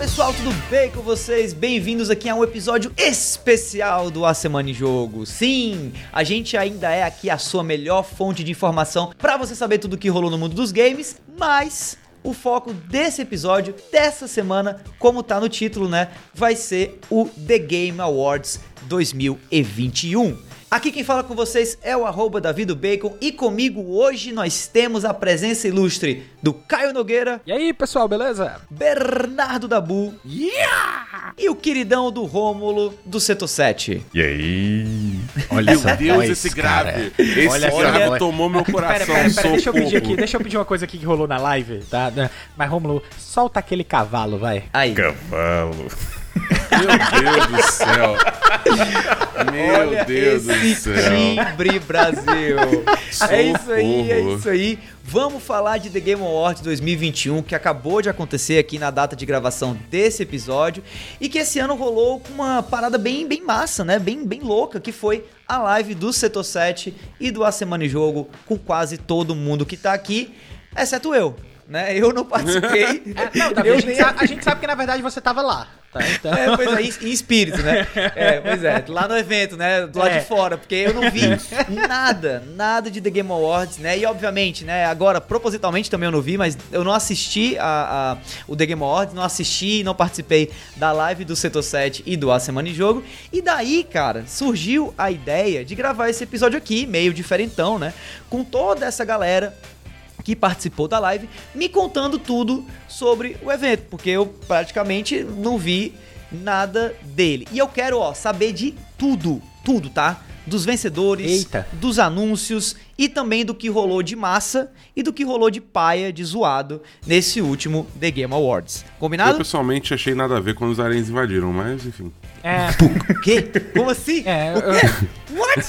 pessoal, tudo bem com vocês? Bem-vindos aqui a um episódio especial do A Semana em Jogo. Sim, a gente ainda é aqui a sua melhor fonte de informação para você saber tudo o que rolou no mundo dos games, mas o foco desse episódio, dessa semana, como tá no título, né, vai ser o The Game Awards 2021. Aqui quem fala com vocês é o arroba Bacon e comigo hoje nós temos a presença ilustre do Caio Nogueira. E aí, pessoal, beleza? Bernardo Dabu. Yeah! E o queridão do Rômulo do Setor 7. E aí? Olha Meu Deus, voz, esse grave. Cara. Esse olha grave olha... tomou meu coração. Pera, pera, pera, deixa eu pedir aqui, deixa eu pedir uma coisa aqui que rolou na live, tá? Mas, Rômulo, solta aquele cavalo, vai. Aí. Cavalo. Meu Deus do céu. Meu Olha Deus do céu. Timbre Brasil. é isso aí, é isso aí. Vamos falar de The Game Awards 2021 que acabou de acontecer aqui na data de gravação desse episódio e que esse ano rolou com uma parada bem, bem massa, né? Bem, bem louca, que foi a live do Setor 7 e do A Semana em Jogo com quase todo mundo que tá aqui, exceto eu. Né? Eu não participei. É, não, tá, a, gente sabe, a gente sabe que na verdade você tava lá. Tá, então... É, pois é, em, espírito, né? É, pois é, lá no evento, né? Do lado é. de fora, porque eu não vi nada, nada de The Game Awards, né? E obviamente, né? Agora, propositalmente também eu não vi, mas eu não assisti a, a o The Game Awards, não assisti, não participei da live do Setor 7 e do A Semana em Jogo. E daí, cara, surgiu a ideia de gravar esse episódio aqui, meio diferentão, né? Com toda essa galera que participou da live, me contando tudo sobre o evento, porque eu praticamente não vi nada dele. E eu quero, ó, saber de tudo, tudo, tá? Dos vencedores, Eita. dos anúncios e também do que rolou de massa e do que rolou de paia, de zoado nesse último The Game Awards. Combinado? Eu pessoalmente achei nada a ver quando os aliens invadiram, mas enfim. É. O quê? Como assim? É, eu... What?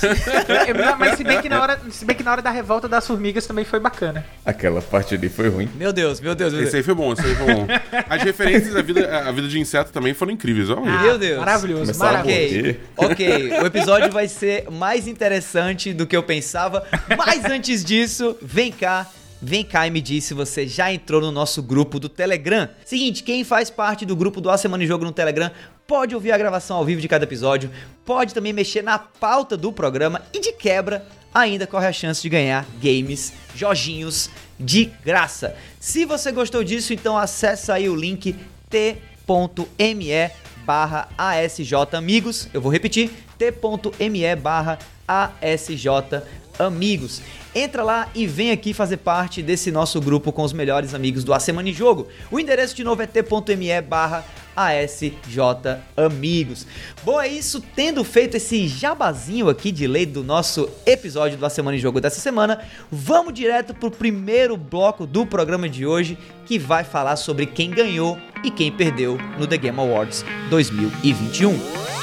Mas se bem, que na hora, se bem que na hora da revolta das formigas também foi bacana. Aquela parte ali foi ruim. Meu Deus, meu Deus. Meu Deus. Esse aí foi bom, esse aí foi bom. As referências à vida, à vida de inseto também foram incríveis. Oh, ah, meu Deus. Maravilhoso, maravilhoso. Ok, o episódio vai ser mais interessante do que eu pensava. Mas antes disso, vem cá Vem cá e me diz se você já entrou no nosso grupo do Telegram. Seguinte, quem faz parte do grupo do A Semana em Jogo no Telegram pode ouvir a gravação ao vivo de cada episódio, pode também mexer na pauta do programa e de quebra ainda corre a chance de ganhar games, joginhos de graça. Se você gostou disso, então acessa aí o link t.me barra ASJ Amigos. Eu vou repetir, t.me barra ASJ Amigos. Entra lá e vem aqui fazer parte desse nosso grupo com os melhores amigos do A Semana em Jogo. O endereço de novo é t.me barra ASJ Amigos. Bom, é isso. Tendo feito esse jabazinho aqui de lei do nosso episódio do A Semana em Jogo dessa semana, vamos direto pro primeiro bloco do programa de hoje, que vai falar sobre quem ganhou e quem perdeu no The Game Awards 2021.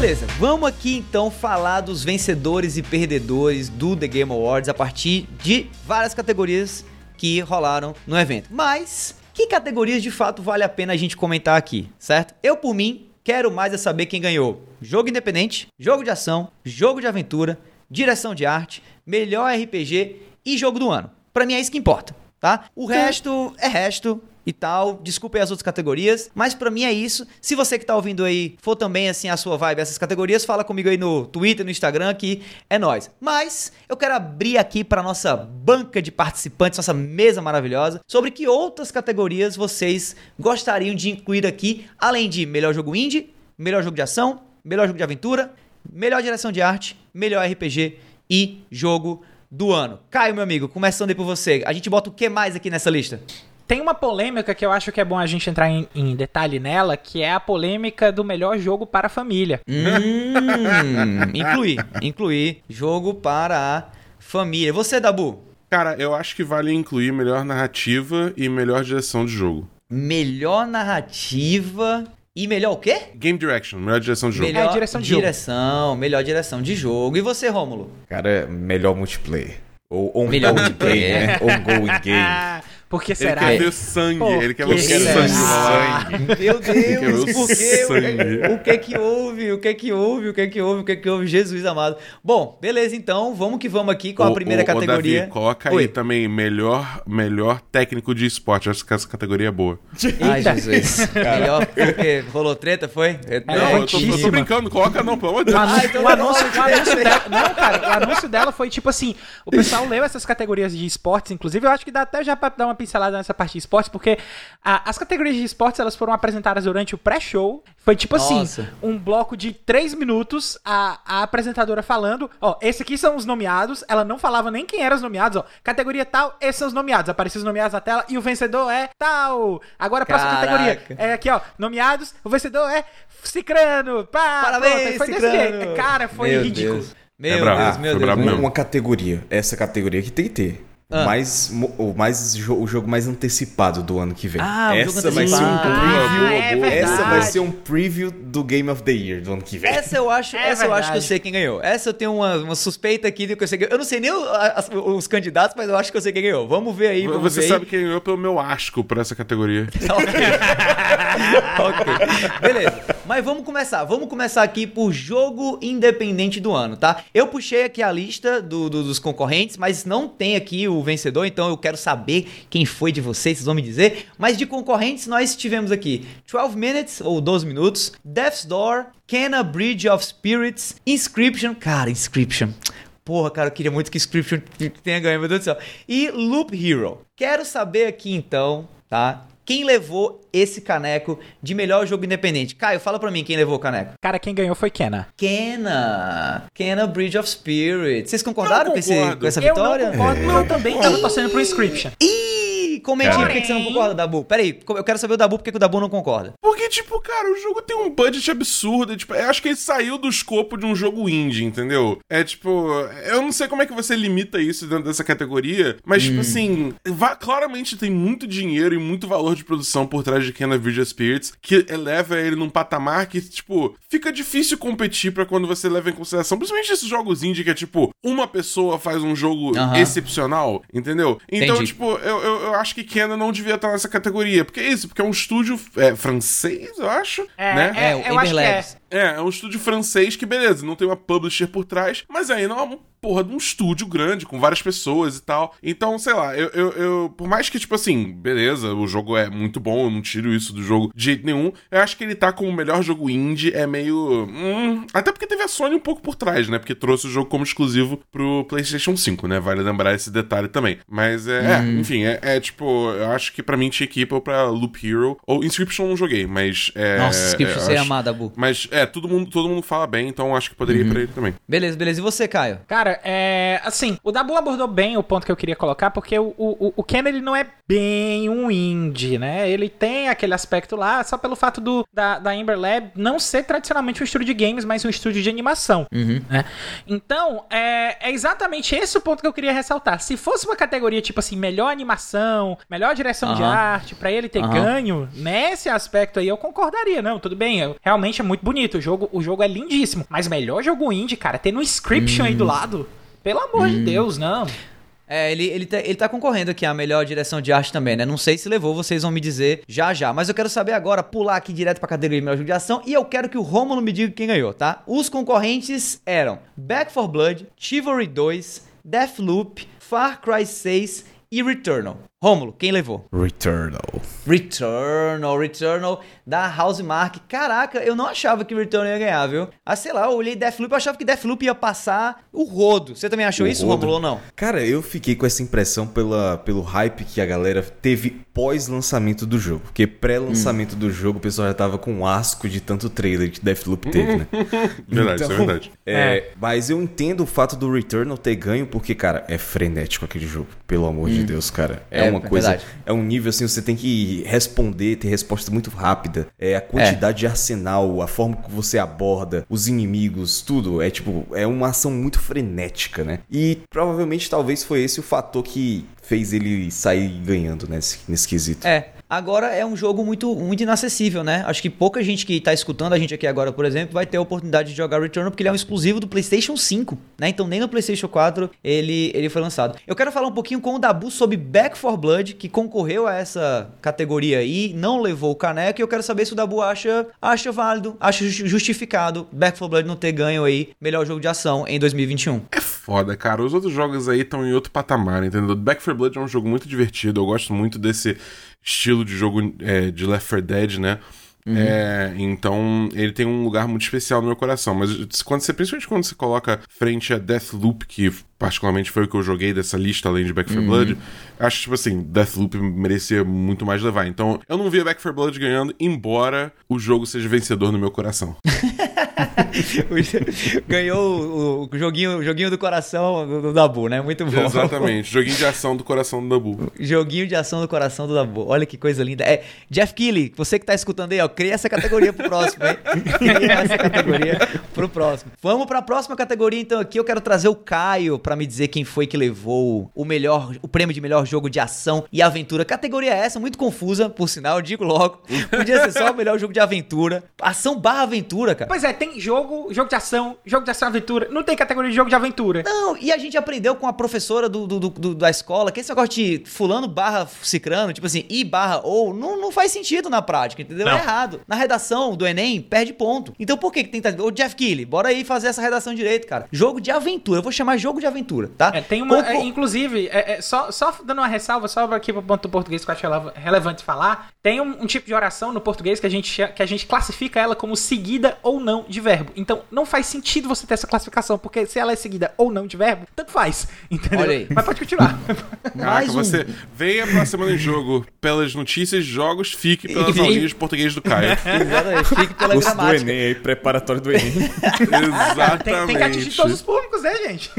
Beleza. Vamos aqui então falar dos vencedores e perdedores do The Game Awards a partir de várias categorias que rolaram no evento. Mas que categorias de fato vale a pena a gente comentar aqui, certo? Eu por mim quero mais é saber quem ganhou. Jogo independente, jogo de ação, jogo de aventura, direção de arte, melhor RPG e jogo do ano. Para mim é isso que importa, tá? O resto é resto e tal. Desculpe as outras categorias, mas para mim é isso. Se você que tá ouvindo aí for também assim a sua vibe essas categorias, fala comigo aí no Twitter, no Instagram que é nós. Mas eu quero abrir aqui para nossa banca de participantes, nossa mesa maravilhosa, sobre que outras categorias vocês gostariam de incluir aqui, além de melhor jogo indie, melhor jogo de ação, melhor jogo de aventura, melhor direção de arte, melhor RPG e jogo do ano. Caio, meu amigo, começando aí por você. A gente bota o que mais aqui nessa lista? Tem uma polêmica que eu acho que é bom a gente entrar em, em detalhe nela, que é a polêmica do melhor jogo para a família. Hum, incluir, incluir jogo para a família. Você, Dabu? Cara, eu acho que vale incluir melhor narrativa e melhor direção de jogo. Melhor narrativa e melhor o quê? Game Direction, melhor direção de jogo. Melhor é, direção de direção, jogo. melhor direção de jogo. E você, Rômulo? Cara, melhor multiplayer. Ou ongoing game, né? Ongoing game. Por que Ele será? quer ver sangue, Por ele quer que ver será? sangue rolar. Meu Deus, o por quê? sangue. O que que houve? O que que houve? O que que houve? O que que houve? Jesus amado. Bom, beleza então, vamos que vamos aqui com a primeira ô, categoria. Davi, coloca Oi. aí também melhor, melhor técnico de esporte. Acho que essa categoria é boa. Ai. Jesus. Melhor porque rolou treta, foi? É, não, eu tô, tô- tô brincando, coloca não, pelo amor de O Deus. anúncio, então o tá anúncio- o anúncio dela, não, cara, o anúncio dela foi tipo assim: o pessoal leu essas categorias de esportes, inclusive, eu acho que dá até já pra dar uma pincelada nessa parte de esportes, porque a- as categorias de esportes elas foram apresentadas durante o pré-show. Foi tipo Nossa. assim: um bloco de três minutos, a, a apresentadora falando: ó, esse aqui são os nomeados. Ela não falava nem quem eram os nomeados, ó. Categoria tal, esses são os nomeados. Apareciam os nomeados na tela e o vencedor é tal. Agora a próxima Caraca. categoria. É aqui, ó. Nomeados, o vencedor é Cicrano. Pá, Parabéns, pronto, foi desse Cicrano. jeito. Cara, foi Meu ridículo. Deus. Meu É Deus, meu. Deus. Uma categoria. Essa categoria que tem que ter. Ah. O mais, o mais o jogo mais antecipado do ano que vem. Ah, essa vai ser um preview. Ah, é verdade. essa vai ser um preview do Game of the Year do ano que vem. Essa eu acho, É essa eu acho que eu sei quem ganhou. Essa eu tenho uma, uma suspeita aqui de que eu sei quem Eu não sei nem o- as- os candidatos, mas eu acho que eu sei quem ganhou. Vamos ver aí, vamos Você ver sabe aí. quem ganhou pelo meu asco pra essa categoria. ok. Beleza. Mas vamos começar. Vamos começar aqui por jogo independente do ano, tá? Eu puxei aqui a lista do- do- dos concorrentes, mas não tem aqui o vencedor, então eu quero saber quem foi de vocês, vocês vão me dizer. Mas de concorrentes, nós tivemos aqui 12 Minutes, ou 12 minutos, Death's Door, Kena Bridge of Spirits, Inscription. Cara, Inscription. Porra, cara, eu queria muito que Inscription tenha ganho, meu Deus do céu. E Loop Hero. Quero saber aqui então, tá? Quem levou esse caneco de melhor jogo independente? Caio, fala pra mim quem levou o caneco. Cara, quem ganhou foi Kena. Kena. Kena Bridge of Spirit. Vocês concordaram com, esse- com essa Eu vitória? não concordo, porque eu também tava torcendo pro Inscription. Ih, comente aí por que que você não concorda, Dabu. Peraí, eu quero saber o Dabu porque que o Dabu não concorda. Porque, tipo, cara, o jogo tem um budget absurdo. e, Tipo, eu acho que ele saiu do escopo de um jogo indie, entendeu? É tipo, eu não sei como é que você limita isso dentro dessa categoria, mas, tipo assim, va- claramente tem muito dinheiro e muito valor de produção por trás de Kena Virgin Spirits que eleva ele num patamar que, tipo, fica difícil competir pra quando você leva em consideração, principalmente esses jogos indie que é tipo, uma pessoa faz um jogo excepcional, entendeu? Então, Entendi. tipo, eu, eu, eu acho que Kena não devia estar nessa categoria. Porque é isso, porque é um estúdio é, francês, eu acho, É, né? é, o eu acho que é. É, é um estúdio francês que, beleza, não tem uma publisher por trás, mas ainda é uma porra de um estúdio grande, com várias pessoas e tal. Então, sei lá, eu, eu, eu- por mais que, tipo assim, beleza, o jogo é muito bom, eu não tiro isso do jogo de jeito nenhum, eu acho que ele tá como o melhor jogo indie, é meio. hum, até porque teve a Sony um pouco por trás, né? Porque trouxe o jogo como exclusivo pro PlayStation 5, né? Vale lembrar esse detalhe também. Mas é, é, enfim, é, é tipo, eu acho que pra mim tinha que ir pra Loop Hero. Ou Inscription não joguei, mas. É, Nossa, Scription, é, você acho- amar, Dabu. mas é, todo mundo, todo mundo fala bem, então acho que poderia ir pra ele também. Beleza, beleza. E você, Caio? Cara, é. Assim, o Dabu abordou bem o ponto que eu queria colocar, porque o, o, o Ken ele não é bem um indie, né? Ele tem aquele aspecto lá, só pelo fato do, da, da Ember Lab não ser tradicionalmente um estúdio de games, mas um estúdio de animação. né? Então, é, é exatamente esse o ponto que eu queria ressaltar. Se fosse uma categoria tipo assim, melhor animação, melhor direção de Aham. arte, pra ele ter Aham. ganho, nesse aspecto aí eu concordaria. Não, tudo bem, eu- realmente é muito bonito. O jogo, o jogo é lindíssimo. Mas melhor jogo indie, cara, ter no Inscription aí do Hum. lado. Pelo amor de Deus, não. É, ele, ele, tá, ele tá concorrendo aqui a melhor direção de arte também, né? Não sei se levou, vocês vão me dizer já já. Mas eu quero saber agora, pular aqui direto pra categoria de melhor jogo de ação. E eu quero que o Romulo me diga quem ganhou, tá? Os concorrentes eram Back 4 Blood, Chivalry 2, Deathloop, Far Cry 6 e Returnal. Rômulo, quem levou? Returnal. Returnal, Returnal da Housemark. Caraca, eu não achava que Returnal ia ganhar, viu? Ah, sei lá, eu olhei Deathloop, eu achava que Deathloop ia passar o rodo. Você também achou O isso, rodo? Rômulo, ou não? Cara, eu fiquei com essa impressão pela, pelo hype que a galera teve pós-lançamento do jogo. Porque pré-lançamento Hum. do jogo, o pessoal já tava com um asco de tanto trailer que Deathloop teve, né? Verdade, isso é verdade. É, Mas eu entendo o fato do Returnal ter ganho, porque, cara, é frenético aquele jogo. Pelo amor de Deus, cara. É, É, uma é coisa. verdade. É um nível assim, você tem que responder, ter resposta muito rápida. É a quantidade de arsenal, a forma que você aborda, os inimigos, tudo. É tipo, é uma ação muito frenética, né? E provavelmente talvez foi esse o fator que fez ele sair ganhando nesse, nesse quesito. É, Agora é um jogo muito, muito inacessível, né? Acho que pouca gente que tá escutando a gente aqui agora, por exemplo, vai ter a oportunidade de jogar Returnal porque ele é um exclusivo do PlayStation 5, né? Então nem no PlayStation 4 ele, ele foi lançado. Eu quero falar um pouquinho com o Dabu sobre Back 4 Blood, que concorreu a essa categoria aí, não levou o caneco, e eu quero saber se o Dabu acha, acha válido, acha justificado Back 4 Blood não ter ganho aí melhor jogo de ação em 2021. É foda, cara. Os outros jogos aí estão em outro patamar, entendeu? Back 4 Blood é um jogo muito divertido. Eu gosto muito desse estilo de jogo é, de Left 4 Dead, né? Uhum. É, então ele tem um lugar muito especial no meu coração. Mas quando você, principalmente quando você coloca frente a Deathloop, que particularmente foi o que eu joguei dessa lista além de Back 4 uhum. Blood, acho tipo assim, Deathloop merecia muito mais levar. Então eu não via Back 4 Blood ganhando, embora o jogo seja vencedor no meu coração. Ganhou o, o, joguinho, o joguinho do coração do, do, Dabu, né? Muito bom. Exatamente, joguinho de ação do coração do Dabu. Joguinho de ação do coração do Dabu. Olha que coisa linda. É, Jeff Keighley, você que tá escutando aí, ó, cria essa categoria pro próximo, hein? Cria essa categoria pro próximo. Vamos pra próxima categoria, então, aqui eu quero trazer o Caio para me dizer quem foi que levou o melhor, o prêmio de melhor jogo de ação e aventura. Categoria é essa, muito confusa, por sinal, eu digo logo. Podia ser só o melhor jogo de aventura. Ação barra aventura, cara. Pois é, tem jogo, jogo de ação, jogo de ação aventura. Não tem categoria de jogo de aventura. Não, e a gente aprendeu com a professora do, do, do da escola que esse negócio de fulano barra cicrano, tipo assim, i barra ou, não, não faz sentido na prática, entendeu? Não. É errado. Na redação do Enem, perde ponto. Então por que que tem que... Ô, Jeff Keighley, bora aí fazer essa redação direito, cara. Jogo de aventura. Eu vou chamar jogo de aventura, tá? É, tem uma... É, inclusive, é, é, só, só dando uma ressalva, só aqui pro ponto do português que eu acho relevante falar, tem um, um, tipo de oração no português que a, gente, que a gente classifica ela como seguida ou não de verbo. Então, não faz sentido você ter essa classificação, porque se ela é seguida ou não de verbo, tanto faz. Entendeu? Olha aí. Mas pode continuar. Caraca, um... você venha pra semana em jogo pelas notícias jogos, fique pelas aulinhas de português do Caio. Exatamente, fique pela Curso gramática. do Enem aí, preparatório do Enem. Exatamente. Tem, tem, que atingir todos os públicos, né, gente?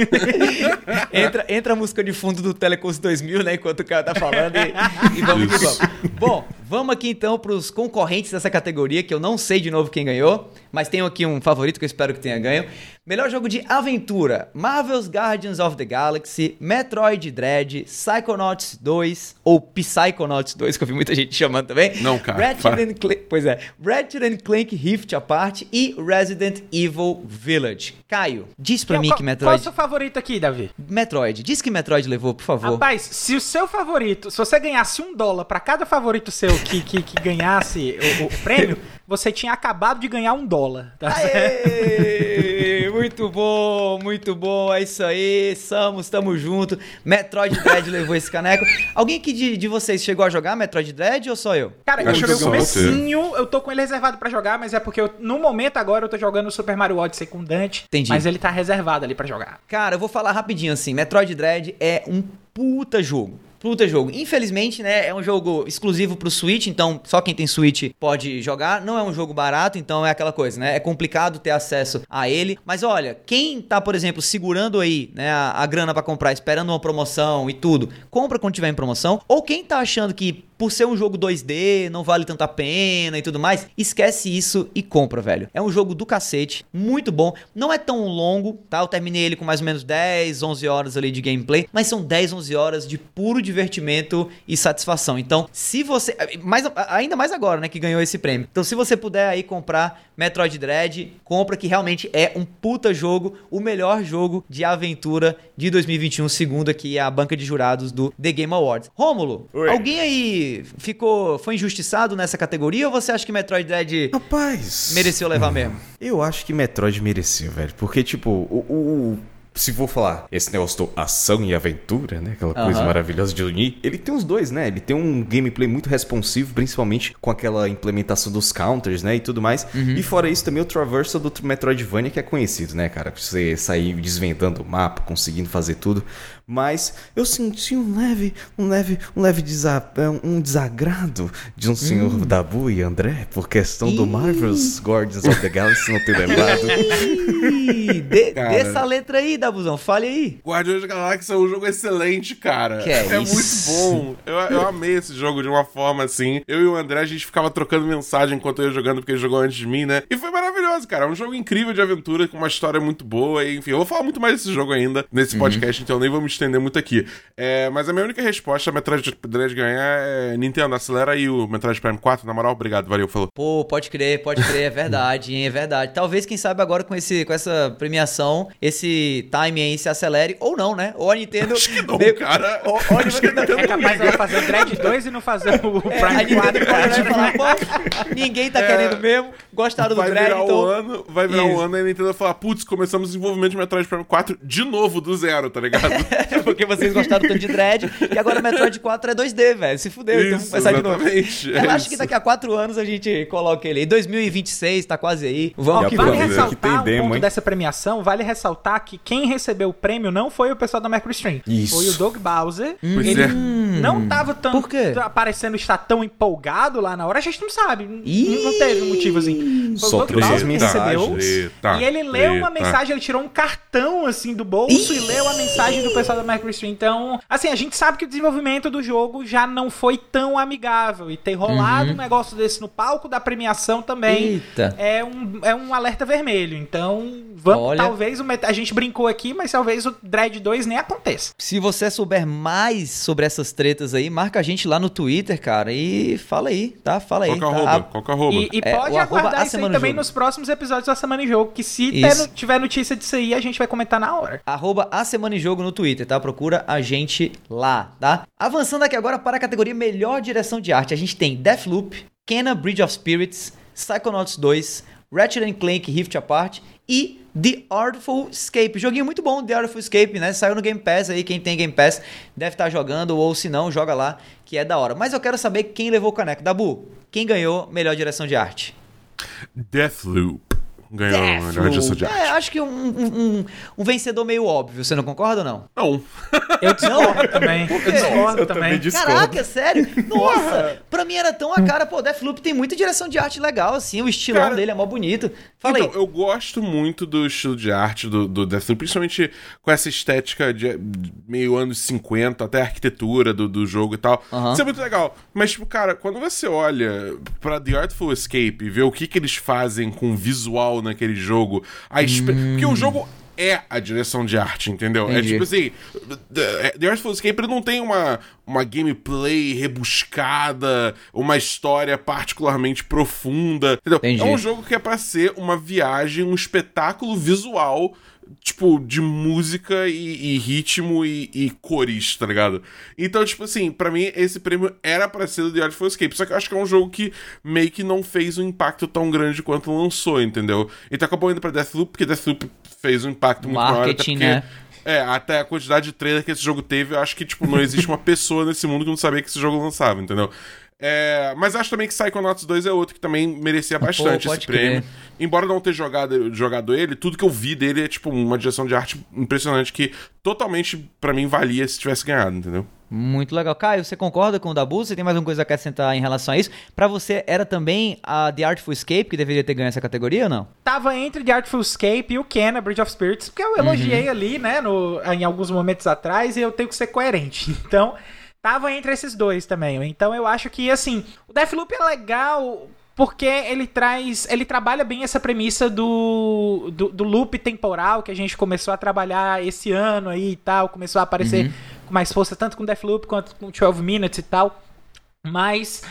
entra, entra a música de fundo do Telecurso 2000, né, enquanto o cara tá falando e, e vamos que vamos. Bom, vamos aqui então pros concorrentes dessa categoria, que eu não sei de novo quem ganhou, mas tenho aqui um favorito que eu espero que tenha ganho. Melhor jogo de aventura: Marvel's Guardians of the Galaxy, Metroid Dread, Psychonauts 2 ou Psychonauts 2, que eu vi muita gente chamando também. Não, cara. Ratchet Clank, pois é. Ratchet Clank Rift apart e Resident Evil Village. Caio, diz pra mim que Metroid. Qual é o seu favorito aqui, Davi? Metroid. Diz que Metroid levou, por favor. Rapaz, se o seu favorito, se você ganhasse um dólar para cada favorito seu que, que, que ganhasse o, o prêmio, você tinha acabado de ganhar um dólar. Tá Aê, muito bom, muito bom. É isso aí. Samus, tamo junto. Metroid Dread levou esse caneco. Alguém que de, de vocês chegou a jogar Metroid Dread ou só eu? Cara, eu, eu joguei o comecinho, eu tô com ele reservado para jogar, mas é porque eu, no momento agora eu tô jogando Super Mario Odyssey com Dante. Entendi. Mas ele tá reservado ali para jogar. Cara, eu vou falar rapidinho assim. Metroid Dread é um puta jogo puta jogo. Infelizmente, né, é um jogo exclusivo pro Switch, então só quem tem Switch pode jogar. Não é um jogo barato, então é aquela coisa, né? É complicado ter acesso a ele. Mas olha, quem tá, por exemplo, segurando aí, né, a, a grana para comprar, esperando uma promoção e tudo, compra quando tiver em promoção. Ou quem tá achando que por ser um jogo 2D, não vale tanta pena e tudo mais, esquece isso e compra, velho. É um jogo do cacete, muito bom. Não é tão longo, tá? Eu terminei ele com mais ou menos 10, 11 horas ali de gameplay, mas são 10, 11 horas de puro divertimento e satisfação. Então, se você. Mais, ainda mais agora, né, que ganhou esse prêmio. Então, se você puder aí comprar Metroid Dread, compra que realmente é um puta jogo, o melhor jogo de aventura de 2021, segundo aqui a banca de jurados do The Game Awards. Rômulo, Oi. alguém aí ficou foi injustiçado nessa categoria ou você acha que Metroid Dread Rapaz, mereceu levar mesmo? Eu acho que Metroid mereceu, velho, porque tipo, o, o se for falar esse negócio do ação e aventura, né? Aquela coisa maravilhosa de unir. Ele tem os dois, né? Ele tem um gameplay muito responsivo, principalmente com aquela implementação dos counters, né? E tudo mais. Uhum. E fora isso, também o traversal do Metroidvania, que é conhecido, né, cara? Pra você sair desvendando o mapa, conseguindo fazer tudo. Mas eu senti um leve, um leve, um leve desa um desagrado de um senhor hum. Dabu e André por questão do Marvel's Guardians of the Galaxy não ter lembrado. de, dessa letra aí, Dabuzão? Fale aí. Guardiões da Galáxia é um jogo excelente, cara. Que é muito isso? bom. Eu, eu amei esse jogo de uma forma assim. Eu e o André, a gente ficava trocando mensagem enquanto eu ia jogando, porque ele jogou antes de mim, né? E foi maravilhoso, cara. É um jogo incrível de aventura, com uma história muito boa. E, enfim, eu vou falar muito mais desse jogo ainda nesse Uhum. podcast, então eu nem vou me estender muito aqui. É, mas a minha única resposta a Metroid Dread ganhar é Nintendo, acelera aí o Metroid Prime 4. Na moral, obrigado, valeu, falou. Pô, pode crer, pode crer, é verdade, hein, é verdade. Talvez, quem sabe, agora com, esse, com essa premiação, esse time aí se acelere, ou não, né? Ou a Nintendo. Acho que não, deu- cara. Ou, ou a Nintendo. É capaz dela fazer o Dread 2 e não fazer o É, a Prime Nintendo 4. pode e falar, pô, ninguém tá querendo mesmo, gostaram do Vai Dread, virar então... o ano, vai virar Isso. o ano e a Nintendo vai falar, putz, começamos o desenvolvimento de Metroid Prime 4 de novo, do zero, tá ligado? Porque vocês gostaram tanto de Dread, e agora o Metroid 4 é 2D, velho, se fudeu, então vamos começar de novo. exatamente. Eu é acho que isso. daqui a quatro anos a gente coloca ele aí. 2026, tá quase aí. Vamos que vale vamos. vamos. Aqui tem ressaltar um demo, ponto hein? dessa premiação, vale ressaltar que quem recebeu o prêmio não foi o pessoal da Mercury Stream. Isso. Foi o Doug Bowser. Pois Ele é. não tava tão Por quê? aparecendo estar tão empolgado lá na hora, a gente não sabe. Ih. Não teve um motivo assim. Foi Só o Doug Bowser que recebeu. Eita, e ele leu uma mensagem, ele tirou um cartão assim do bolso e leu a mensagem do pessoal da Mercury Stream. Então, assim, a gente sabe que o desenvolvimento do jogo já não foi tão amigável. E ter rolado um negócio desse no palco da premiação também Eita. é um, é um alerta vermelho. Então, vamos, Olha. talvez a gente brincou aqui, mas talvez o Dread 2 nem aconteça. Se você souber mais sobre essas tretas aí, marca a gente lá no Twitter, cara, e fala aí, tá? Fala aí. Qual que é tá? arroba? Qual que é arroba? E, e É, pode aguardar isso aí também Jogo. nos próximos episódios da Semana em Jogo, que se ter tiver notícia disso aí, a gente vai comentar na hora. Arroba a Semana em Jogo no Twitter, tá? Procura a gente lá, tá? Avançando aqui agora para a categoria Melhor Direção de Arte, a gente tem Deathloop, Kena Bridge of Spirits, Psychonauts 2, Ratchet Clank Rift Apart e The Artful Escape. Joguinho muito bom, The Artful Escape, né? Saiu no Game Pass aí, quem tem Game Pass deve estar jogando, ou se não, joga lá, que é da hora. Mas eu quero saber quem levou o caneco. Dabu, quem ganhou Melhor Direção de Arte? Deathloop. Ganhou a melhor direção de É, arte. acho que um, um- um- um vencedor meio óbvio, você não concorda ou não? Não. Eu discordo também. Eu discordo Eu também. também discordo. Caraca, sério? Nossa, pra mim era tão a cara, pô, Deathloop tem muita direção de arte legal, assim, o estilão Cara, dele é mó bonito. Fala então, aí. eu gosto muito do estilo de arte do, do Deathloop, principalmente com essa estética de meio anos 50, até a arquitetura do, do jogo e tal. Isso é muito legal. Mas, tipo, cara, quando você olha pra The Artful Escape e vê o que, que eles fazem com o visual naquele jogo, a espe- porque o jogo é a direção de arte, entendeu? Entendi. É tipo assim, The Artful Escape ele não tem uma, uma gameplay rebuscada, uma história particularmente profunda, entendeu? Entendi. É um jogo que é pra ser uma viagem, um espetáculo visual, tipo, de música e, e ritmo e, e cores, tá ligado? Então, tipo assim, pra mim esse prêmio era pra ser do The Artful Escape, só que eu acho que é um jogo que meio que não fez um impacto tão grande quanto lançou, entendeu? Então acabou indo pra Deathloop, porque Deathloop fez um impacto muito maior, até porque... né? É, até a quantidade de trailer que esse jogo teve, eu acho que, tipo, não existe uma pessoa nesse mundo que não sabia que esse jogo lançava, entendeu? É, mas acho também que Psychonauts 2 é outro que também merecia bastante pode esse prêmio. crer. Embora não ter jogado, jogado ele, tudo que eu vi dele é, tipo, uma direção de arte impressionante que totalmente, pra mim, valia se tivesse ganhado, entendeu? Muito legal. Caio, você concorda com o Dabu? Você tem mais alguma coisa a acrescentar em relação a isso? Pra você, era também a The Artful Escape que deveria ter ganho essa categoria ou não? Tava entre The Artful Escape e o Kena, Bridge of Spirits, porque eu elogiei ali, né, no, em alguns momentos atrás, e eu tenho que ser coerente. Então, tava entre esses dois também. Então, eu acho que, assim, o Deathloop é legal porque ele traz, ele trabalha bem essa premissa do, do, do loop temporal que a gente começou a trabalhar esse ano aí e tal, começou a aparecer com mais força tanto com Deathloop quanto com 12 Minutes e tal. Mas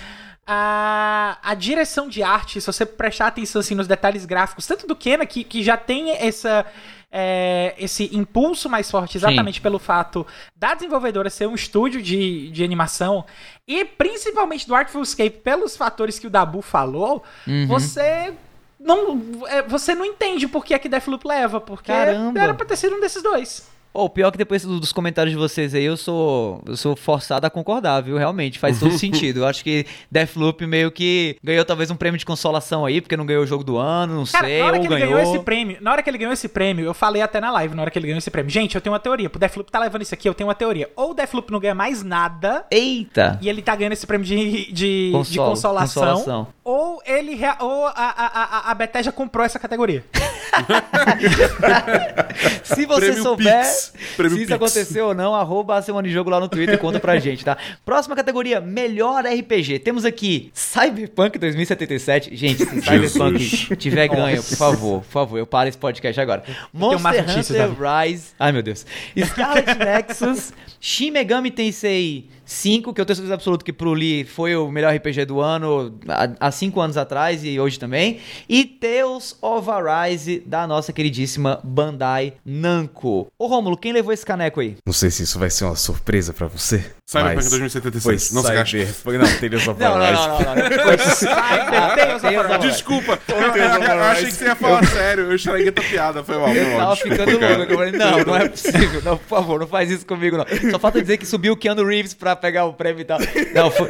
a, a direção de arte, se você prestar atenção assim, nos detalhes gráficos, tanto do Kena, que, que já tem essa, é, esse impulso mais forte exatamente pelo fato da desenvolvedora ser um estúdio de, de animação, e principalmente do Artful Escape, pelos fatores que o Dabu falou, você. Não, é, você não entende por que é que Deathloop leva, porque Caramba. era pra ter sido um desses dois. O pior é que depois do- dos comentários de vocês aí, eu sou, eu sou forçado a concordar, viu? Realmente, faz todo sentido. Eu acho que Deathloop meio que ganhou talvez um prêmio de consolação aí, porque não ganhou o jogo do ano, não Cara, sei, na hora ou que ele ganhou. ganhou esse prêmio, na hora que ele ganhou esse prêmio, eu falei até na live, na hora que ele ganhou esse prêmio. Gente, eu tenho uma teoria. Pro Deathloop tá levando isso aqui, eu tenho uma teoria. Ou o Deathloop não ganha mais nada, Eita! e ele tá ganhando esse prêmio de, de, de Consolo, consolação, consolação. Ou ele ou a, a, a, a Bethesda comprou essa categoria. Se você Prêmio souber Pix. Prêmio se isso Pix. aconteceu ou não, arroba a Semana de Jogo lá no Twitter e conta pra gente, tá? Próxima categoria, melhor RPG. Temos aqui Cyberpunk 2077. Gente, se Cyberpunk tiver ganho, por favor, por favor, eu paro esse podcast agora. Monster Hunter Rise. Ai, meu Deus. Scarlet Nexus, Shin Megami Tensei 5, que eu tenho certeza absoluta que pro Lee foi o melhor RPG do ano há, há cinco anos atrás e hoje também. E Tales of Arise, da nossa queridíssima Bandai Namco. Ô Rômulo, quem levou esse caneco aí? Não sei se isso vai ser uma surpresa pra você. Cyberpunk mas 2077. Foi Não se gaste. Cyberpunk, não, Tales of Não, não, Arise. não, não, não. Cyber Tales of. Desculpa, eu, achei que você ia falar sério. Eu estraguei tua piada, foi mal. Eu tava ficando louco. Eu falei, não, não é possível. Não, por favor, não faz isso comigo, não. Só falta dizer que subiu o Keanu Reeves pra pegar o prêmio e tal. Não, foi...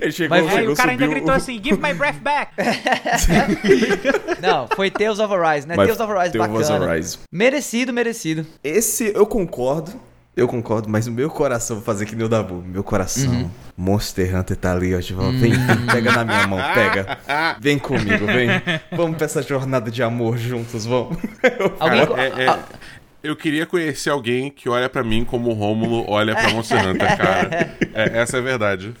Ele chegou, Mas Aí chegou o cara ainda subiu gritou o- assim, give my breath back. Não, foi Tales of Arise, né? Mas Tales of Arise Tales of bacana. Arise. Merecido, merecido. Esse eu concordo. Eu concordo, mas o meu coração, vou fazer que nem o Dabu. Meu coração, Uhum. Monster Hunter tá ali, ó. Tipo, vem, pega na minha mão, pega. Vem comigo, vem. Vamos pra essa jornada de amor juntos, vamos. Alguém... É- é- Eu queria conhecer alguém que olha pra mim como o Rômulo olha pra Monster Hunter, cara. É, essa é a verdade.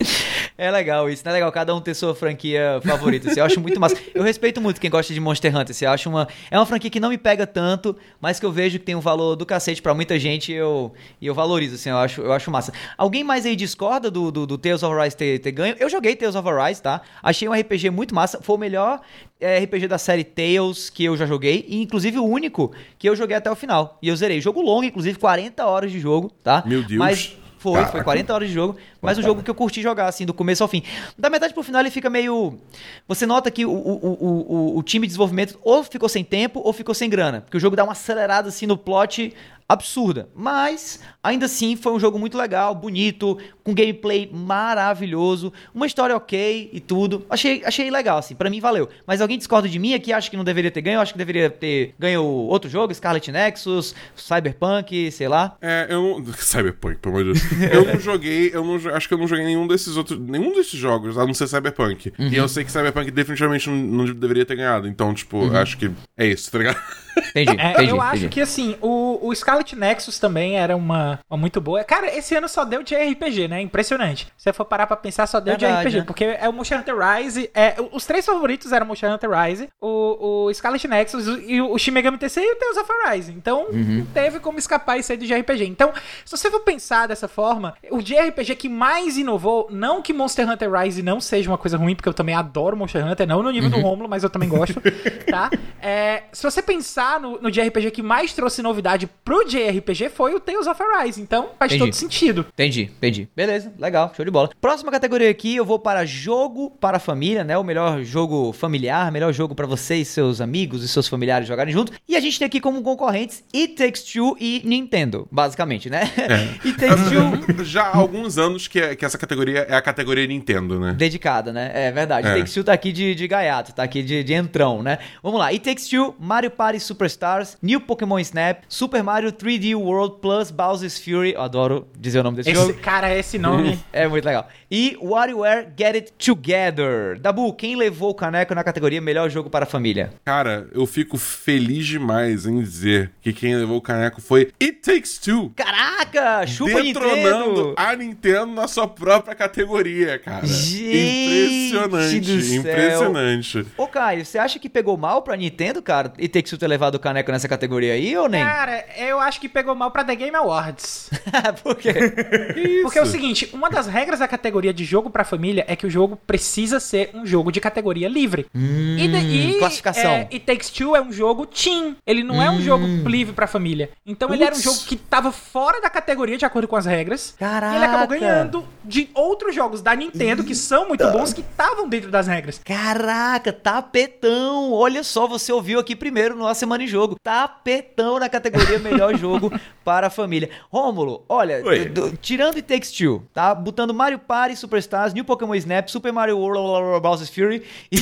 É legal isso, não é legal cada um ter sua franquia favorita. assim, eu acho muito massa. Eu respeito muito quem gosta de Monster Hunter. assim, eu acho uma, é uma franquia que não me pega tanto, mas que eu vejo que tem um valor do cacete pra muita gente e eu, e eu valorizo, assim, eu acho, eu acho massa. Alguém mais aí discorda do, do, do Tales of Arise ter, ter ganho? Eu joguei Tales of Arise, tá? Achei um RPG muito massa. Foi o melhor RPG da série Tales que eu já joguei, e inclusive o único que eu joguei até o final. E eu zerei. Jogo longo, inclusive 40 horas de jogo, tá? Meu Deus. Mas foi, foi Caraca. 40 horas de jogo, mas um jogo que eu curti jogar, assim, do começo ao fim. Da metade pro final ele fica meio. Você nota que o, o, o, o, time de desenvolvimento ou ficou sem tempo ou ficou sem grana. Porque o jogo dá uma acelerada assim no plot absurda. Mas, ainda assim, foi um jogo muito legal, bonito, com gameplay maravilhoso, uma história ok e tudo. Achei, achei legal, assim, pra mim valeu. Mas alguém discorda de mim aqui, acha que não deveria ter ganho, acho que deveria ter ganho outro jogo, Scarlet Nexus, Cyberpunk, sei lá. É, eu não. Cyberpunk, pelo amor de Deus. Eu não joguei, eu não jo- acho que eu não joguei nenhum desses outros. Nenhum desses jogos, a não ser Cyberpunk. E eu sei que Cyberpunk definitivamente não, não deveria ter ganhado. Então, tipo, acho que é isso, tá ligado? Entendi, É, entendi, eu acho entendi. que assim, o, o Scarlet Nexus também era uma, uma muito boa. Cara, esse ano só deu de RPG, né? Impressionante. Se você for parar pra pensar, só deu Verdade, de RPG. né? Porque é o Monster Hunter Rise. É, os três favoritos eram Monster Hunter Rise, o, o Scarlet Nexus e o, o Shin Megami Tensei e o Tales of Arise. Então, Uhum. não teve como escapar isso aí do JRPG. Então, se você for pensar dessa forma, o JRPG que mais inovou, não que Monster Hunter Rise não seja uma coisa ruim, porque eu também adoro Monster Hunter, não no nível do Romulo, mas eu também gosto, tá? É, se você pensar no, no JRPG que mais trouxe novidade pro JRPG foi o Tales of Arise. Então, faz Entendi. todo sentido. Entendi, entendi. Beleza, legal, show de bola. Próxima categoria aqui, eu vou para jogo para a família, né? O melhor jogo familiar, melhor jogo para vocês, seus amigos e seus familiares jogarem junto. E a gente tem aqui como concorrentes It Takes Two e Nintendo, basicamente, né? It Takes Two Já há alguns anos que, é- que essa categoria é a categoria Nintendo, né? dedicada, né? É verdade. É. It Takes Two tá aqui de, de gaiato, tá aqui de, de entrão, né? Vamos lá. It Takes Two, Mario Party Superstars, New Pokémon Snap, Super Mario 3D World plus Bowser's Fury. Eu adoro dizer o nome desse Esse, jogo. cara, esse nome. É muito legal. E WarioWare Get It Together. Dabu, quem levou o caneco na categoria Melhor Jogo para a Família? Cara, eu fico feliz demais em dizer que quem levou o caneco foi It Takes Two. Caraca! Chupa detronando Nintendo! a Nintendo na sua própria categoria, cara. Gente impressionante, do céu. impressionante. Ô, Caio, você acha que pegou mal pra Nintendo, cara? E ter que ter levado o caneco nessa categoria aí ou nem? Cara, eu acho que pegou mal pra The Game Awards. Por quê? Porque é o seguinte, uma das regras da categoria de jogo pra família é que o jogo precisa ser um jogo de categoria livre. e, de- e, Hum, classificação. É, e Takes Two é um jogo teen. Ele não é um jogo livre pra família. Então ele era um jogo que tava fora da categoria de acordo com as regras. Caraca. E ele acabou ganhando de outros jogos da Nintendo que são muito bons que estavam dentro das regras. Caraca, tapetão! Olha só, você ouviu aqui primeiro no A Semana em jogo. Tapetão na categoria melhor jogo para a família. Rômulo, olha, Oi. do- do- tirando It Takes Two, tá? Botando Mario Party, Superstars, New Pokémon Snap, Super Mario World, Bowser's Fury e,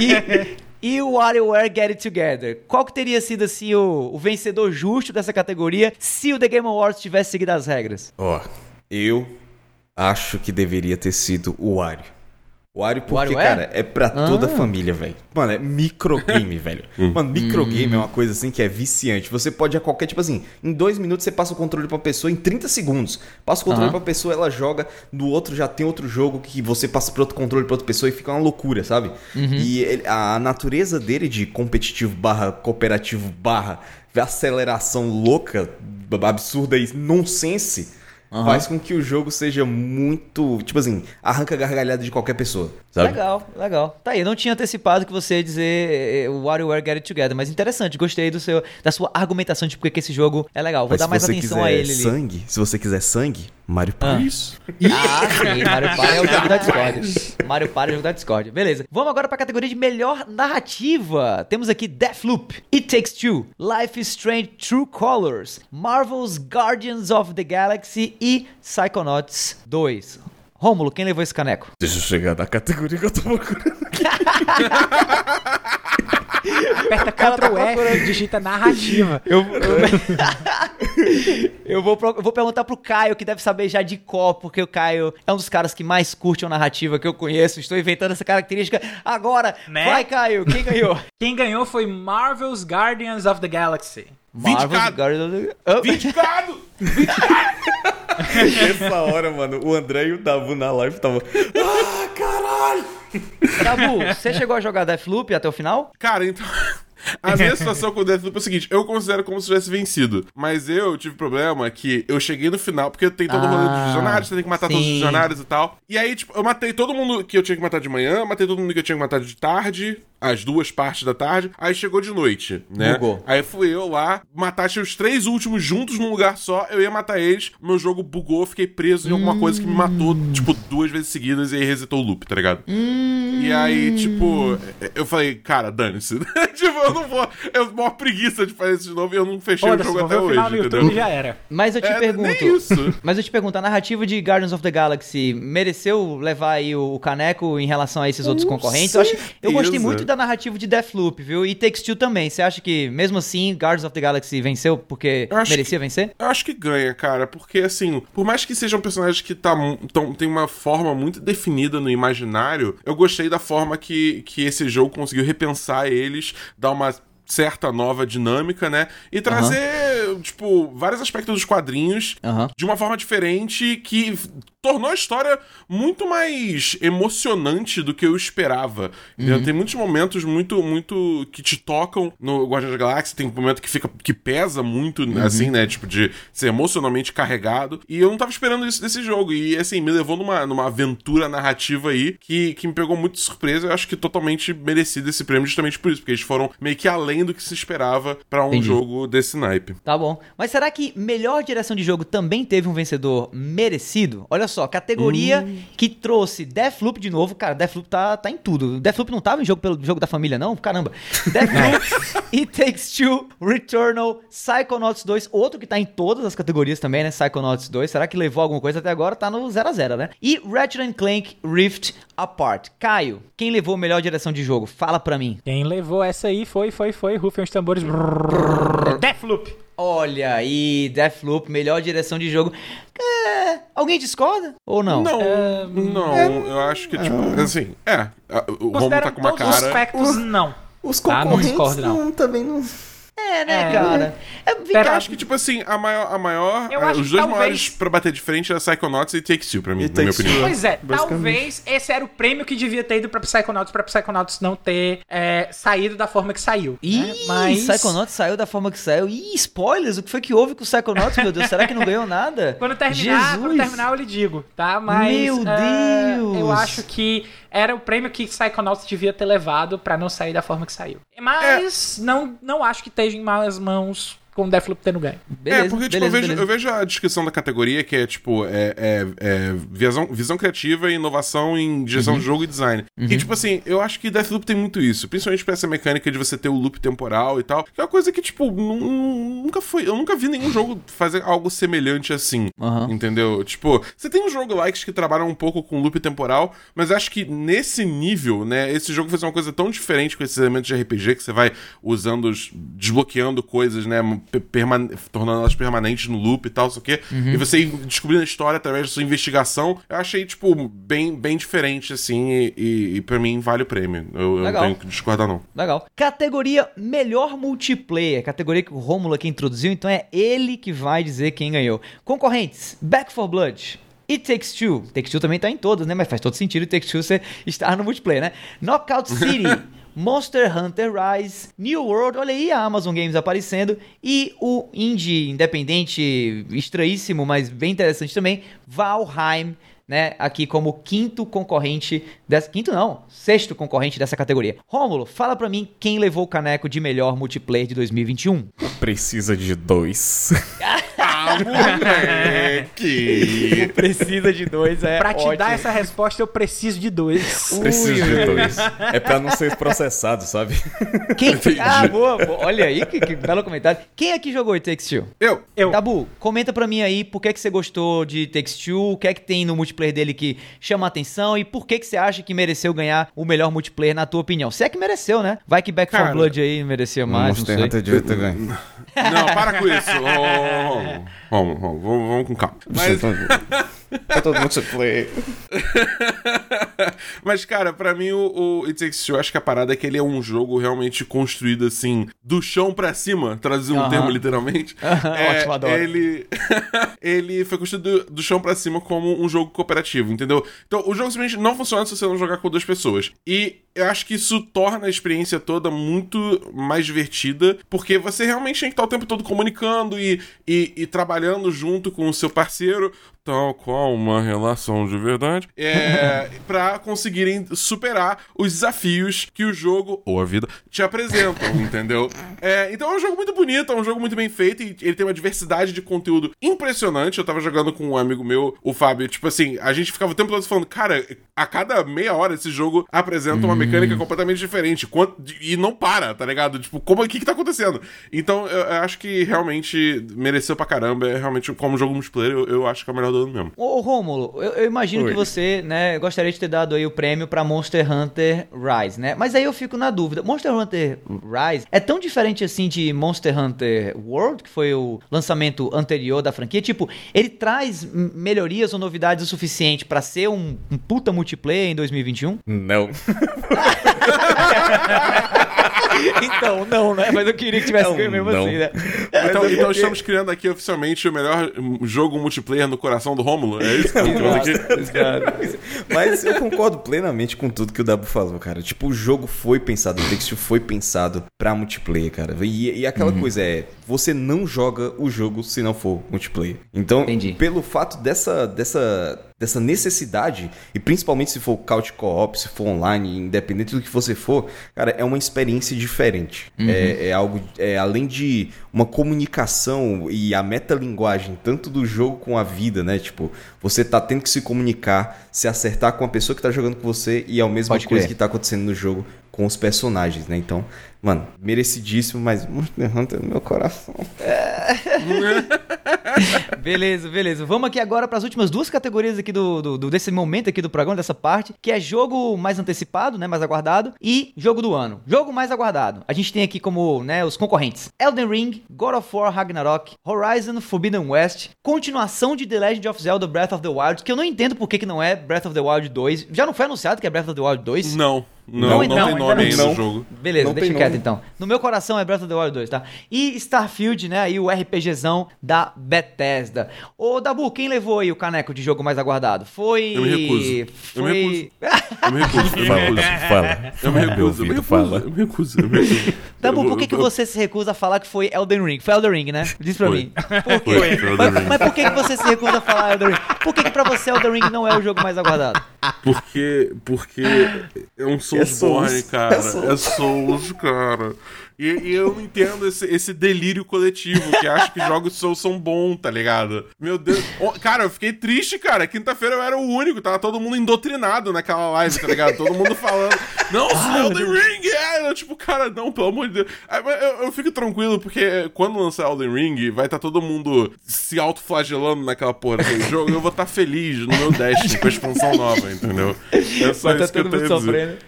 e, e o WarioWare Get It Together. Qual que teria sido, assim, o, o vencedor justo dessa categoria se o The Game Awards tivesse seguido as regras? Ó, eu acho que deveria ter sido o Wario. O Wario porque, WarioWare? cara, é pra toda a Ah. família, velho. Mano, é microgame, velho. Mano, microgame é uma coisa assim que é viciante. Você pode a qualquer, tipo assim, em dois minutos você passa o controle pra pessoa, em 30 segundos. Passa o controle Aham. pra pessoa, ela joga, do outro já tem outro jogo que você passa pro outro controle pra outra pessoa e fica uma loucura, sabe? E ele- a natureza dele de competitivo barra cooperativo barra aceleração louca, absurda e nonsense faz com que o jogo seja muito, tipo assim, arranca gargalhada de qualquer pessoa, sabe? Legal, legal. Tá aí, eu não tinha antecipado que você ia dizer eh, o WarioWare Get It Together, mas interessante, gostei do seu, da sua argumentação de porque que esse jogo é legal. Vou Mas dar se mais você atenção quiser a ele ali. sangue, se você quiser sangue, Mario Party. Isso. Ah, sim, Mario Party é o jogo da Discord. Mario Party é o jogo da Discord. Beleza. Vamos agora pra categoria de melhor narrativa. Temos aqui Deathloop, It Takes Two, Life is Strange True Colors, Marvel's Guardians of the Galaxy e Psychonauts 2. Rômulo, quem levou esse caneco? Deixa eu chegar na categoria que eu tô procurando. Aperta cara tá Ctrl F e digita narrativa. Eu, eu, vou, pro- eu vou perguntar pro Caio, que deve saber já de cor, porque o Caio é um dos caras que mais curte a narrativa que eu conheço. Estou inventando essa característica agora. Né? Vai, Caio, quem ganhou? Quem ganhou foi Marvel's Guardians of the Galaxy. Vindicado. Guardians of the-. Vindicado! Nessa hora, mano, o André e o Dabu na live tava. Ah, caralho! Dabu, você chegou a jogar Deathloop até o final? Cara, então. A minha situação com o Deathloop é o seguinte: eu considero como se tivesse vencido. Mas eu tive problema que eu cheguei no final, porque tem todo o rolê dos Ah, visionários, você tem que matar todos os sim. visionários e tal. E aí, tipo, eu matei todo mundo que eu tinha que matar de manhã, matei todo mundo que eu tinha que matar de tarde, as duas partes da tarde. Aí chegou de noite, né? Bugou. Aí fui eu lá, mataste os três últimos juntos num lugar só, eu ia matar eles, meu jogo bugou, fiquei preso em alguma coisa que me matou, tipo, duas vezes seguidas e aí resetou o loop, tá ligado? E aí, tipo, eu falei, cara, dane-se. tipo, eu não vou. Eu maior preguiça de fazer isso de novo e eu não fechei o Foda-se, jogo até o hoje, final YouTube entendeu? e já era. Mas eu te É, pergunto. nem isso. Mas eu te pergunto, a narrativa de Guardians of the Galaxy mereceu levar aí o, o caneco em relação a esses outros concorrentes? Eu, acho, eu gostei muito da narrativa de Deathloop, viu? E Takes Two também. Você acha que, mesmo assim, Guardians of the Galaxy venceu porque merecia vencer? Eu acho que ganha, cara, porque assim, por mais que seja um personagem que tá, tão- tem uma forma muito definida no imaginário, eu gostei da forma que, que esse jogo conseguiu repensar eles, dar uma certa nova dinâmica, né? E trazer, tipo, vários aspectos dos quadrinhos Aham. de uma forma diferente que tornou a história muito mais emocionante do que eu esperava. entendeu? Tem muitos momentos muito, muito que te tocam no Guardiões da Galáxia. Tem um momento que fica que pesa muito, assim, né? Tipo, de ser emocionalmente carregado. E eu não tava esperando isso desse jogo. E assim, me levou numa, numa aventura narrativa aí que, que me pegou muito de surpresa. Eu acho que totalmente merecido esse prêmio justamente por isso, porque eles foram meio que além do que se esperava pra um Entendi. jogo desse naipe. Tá bom. Mas será que melhor direção de jogo também teve um vencedor merecido? Olha só, categoria que trouxe Deathloop de novo. Cara, Deathloop tá, tá em tudo. Deathloop não tava em jogo pelo jogo da família, não? Caramba. Deathloop, It Takes Two, Returnal, Psychonauts 2, outro que tá em todas as categorias também, né? Psychonauts 2. Será que levou alguma coisa até agora? Tá no 0x0, né? E Ratchet and Clank Rift Apart. Caio, quem levou a melhor direção de jogo? Fala pra mim. Quem levou essa aí foi, foi, foi. Rufem os tambores. Deathloop. Olha aí, Deathloop, melhor direção de jogo. É, alguém discorda ou não? Não, não, eu acho que, tipo, assim, é, o Romulo tá com uma todos os cara. aspectos, não. Os Tá, não concorrentes discordo, não. também não. É, né, É. cara? É, cá, Eu acho que, tipo assim, a maior. A maior Eu eh, acho os dois talvez- maiores pra bater de frente é Psychonauts e Takes Two, pra mim, E na minha opinião. Pois é, talvez esse era o prêmio que devia ter ido pra Psychonauts, pra Psychonauts não ter é, saído da forma que saiu. Ih, né? Mas Psychonauts saiu da forma que saiu. Ih, spoilers, o que foi que houve com o Psychonauts, meu Deus? Será que não ganhou nada? Quando terminar, Jesus. quando terminar eu lhe digo, tá? Mas Meu é, Deus. eu acho que era o prêmio que Psychonauts devia ter levado pra não sair da forma que saiu. Mas não, não acho que esteja em más mãos com o Deathloop tendo ganho. Beleza, é, porque, tipo, beleza, eu, vejo, eu vejo a descrição da categoria que é, tipo, é, é- é visão, visão criativa e inovação em direção Uhum. de jogo e design. E, tipo assim, eu acho que Deathloop tem muito isso. Principalmente pra essa mecânica de você ter o loop temporal e tal. Que é uma coisa que, tipo, nu- nu- nunca foi... Eu nunca vi nenhum jogo fazer algo semelhante assim. Aham. Entendeu? Tipo, você tem uns roguelikes que trabalham um pouco com loop temporal, mas acho que nesse nível, né, esse jogo faz uma coisa tão diferente com esses elementos de RPG que você vai usando, os- desbloqueando coisas, né, tornando elas permanentes no loop e tal, sei o quê. Uhum. E você descobrindo a história através da sua investigação. Eu achei, tipo, bem, bem diferente, assim, e, e, e pra mim vale o prêmio. Eu, eu não tenho que discordar, não. Legal. Categoria Melhor Multiplayer. Categoria que o Rômulo aqui introduziu, então é ele que vai dizer quem ganhou. Concorrentes: Back 4 Blood. It Takes Two. Takes Two também tá em todos, né? Mas faz todo sentido It Takes Two você estar no multiplayer, né? Knockout City. Monster Hunter Rise, New World, olha aí a Amazon Games aparecendo, e o indie independente estranhíssimo, mas bem interessante também, Valheim, né, aqui como quinto concorrente dessa, quinto não, sexto concorrente dessa categoria. Rômulo, fala pra mim quem levou o caneco de melhor multiplayer de 2021. Precisa de dois. Ah, moleque! Precisa de dois, é Pra te ótimo. dar essa resposta, eu preciso de dois. Preciso Ui, de dois. É pra não ser processado, sabe? Quem... Ah, boa, boa. olha aí, que, que belo comentário. Quem aqui jogou It Takes Two? Eu, Eu. Dabu, comenta pra mim aí por que, que você gostou de Takes Two, o que é que tem no multiplayer dele que chama a atenção e por que, que você acha que mereceu ganhar o melhor multiplayer na tua opinião. Se é que mereceu, né? Vai que Back 4 Cara, Blood aí merecia mais, Monster não sei. Hunter devia ter ganho. Não, para com isso. Vamos, vamos, vamos, vamos, vamos com calma. Mas, É todo mundo play. mas, cara, pra mim o, o It Takes Two, acho que a parada é que ele é um jogo realmente construído assim, do chão pra cima, traduzir um Aham. termo literalmente. É, ótimo, adoro. Ele, ele foi construído do, do chão pra cima como um jogo cooperativo, entendeu? Então, o jogo simplesmente não funciona se você não jogar com duas pessoas. E eu acho que isso torna a experiência toda muito mais divertida, porque você realmente tem que estar o tempo todo comunicando e, e, e trabalhando junto com o seu parceiro, tal qual uma relação de verdade, é, pra conseguirem superar os desafios que o jogo ou a vida te apresentam, entendeu? É, então é um jogo muito bonito, é um jogo muito bem feito e ele tem uma diversidade de conteúdo impressionante. Eu tava jogando com um amigo meu, o Fábio, tipo assim, a gente ficava o tempo todo falando, cara, a cada meia hora esse jogo apresenta uma mecânica completamente diferente quant- e não para, tá ligado? Tipo, como o que que tá acontecendo? Então eu, eu acho que realmente mereceu pra caramba. É realmente, como jogo multiplayer, eu, eu acho que é o melhor do ano mesmo. Ô, Rômulo, eu, eu imagino Oi. que você, né, gostaria de ter dado aí o prêmio pra Monster Hunter Rise, né? Mas aí eu fico na dúvida. Monster Hunter Rise é tão diferente assim de Monster Hunter World, que foi o lançamento anterior da franquia? Tipo, ele traz melhorias ou novidades o suficiente pra ser um, um puta multiplayer em 2021? Não. então, não, né? Mas eu queria que tivesse ganho mesmo não. assim, né? Então, é então estamos criando aqui oficialmente o melhor jogo multiplayer no coração do Rômulo? É isso que estamos aqui? Mas eu concordo plenamente com tudo que o Dabu falou, cara. Tipo, o jogo foi pensado, o Takes Two foi pensado pra multiplayer, cara. E, e aquela Uhum. coisa é, você não joga o jogo se não for multiplayer. Então, Entendi. pelo fato dessa, dessa, dessa necessidade, e principalmente se for couch co-op, se for online, independente do que você for, cara, é uma experiência diferente. Uhum. É, é algo, é, além de uma comunicação e a metalinguagem, tanto do jogo com a vida, né? Tipo, você tá tendo que se comunicar, se acertar com a pessoa que tá jogando com você e é a mesma Pode coisa crer. que tá acontecendo no jogo com os personagens, né? Então, mano, merecidíssimo, mas Monster Hunter no meu coração. Beleza, beleza. Vamos aqui agora para as últimas duas categorias aqui do, do- do- desse momento aqui do programa, dessa parte, que é jogo mais antecipado, né, mais aguardado, e jogo do ano. Jogo mais aguardado. A gente tem aqui como, né, os concorrentes: Elden Ring, God of War Ragnarok, Horizon Forbidden West, continuação de The Legend of Zelda Breath of the Wild, que eu não entendo por que, que não é Breath of the Wild 2. Já não foi anunciado que é Breath of the Wild 2? Não, não, Não, não, então, tem ainda nome não. ainda Não. no jogo. Beleza, Não deixa quieto. Então. No meu coração é Breath of the Wild 2, tá? E Starfield, né? Aí o RPGzão da Bethesda. Ô, Dabu, quem levou aí o caneco de jogo mais aguardado? Foi. Eu me recuso. Eu Foi. me Eu me recuso, eu me recuso. Fala. Eu me recuso, eu me recuso, eu me recuso, eu me recuso. Dabu, por que, que você se recusa a falar que foi Elden Ring? Foi Elden Ring, né? Diz pra Foi. mim. Por quê? Foi, foi Elden Mas, Ring. mas por que, que você se recusa a falar Elden Ring? Por que, que pra você Elden Ring não é o jogo mais aguardado? Porque, porque é um Soulsborne, Souls. cara. É Souls. É Souls, cara. cara E, e eu não entendo esse, esse delírio coletivo que acha que jogos são, são bons, tá ligado? Meu Deus. Cara, eu fiquei triste, cara. Quinta-feira eu era o único, tava todo mundo indotrinado naquela live, tá ligado? Todo mundo falando, não, Elden Ring, é! Eu, tipo, cara, não, pelo amor de Deus. Mas eu, eu fico tranquilo, porque quando lançar Elden Ring, vai estar todo mundo se autoflagelando naquela porra daquele jogo. Eu vou estar feliz no meu Destiny com a expansão nova, entendeu? É só Vai tá isso que eu tenho.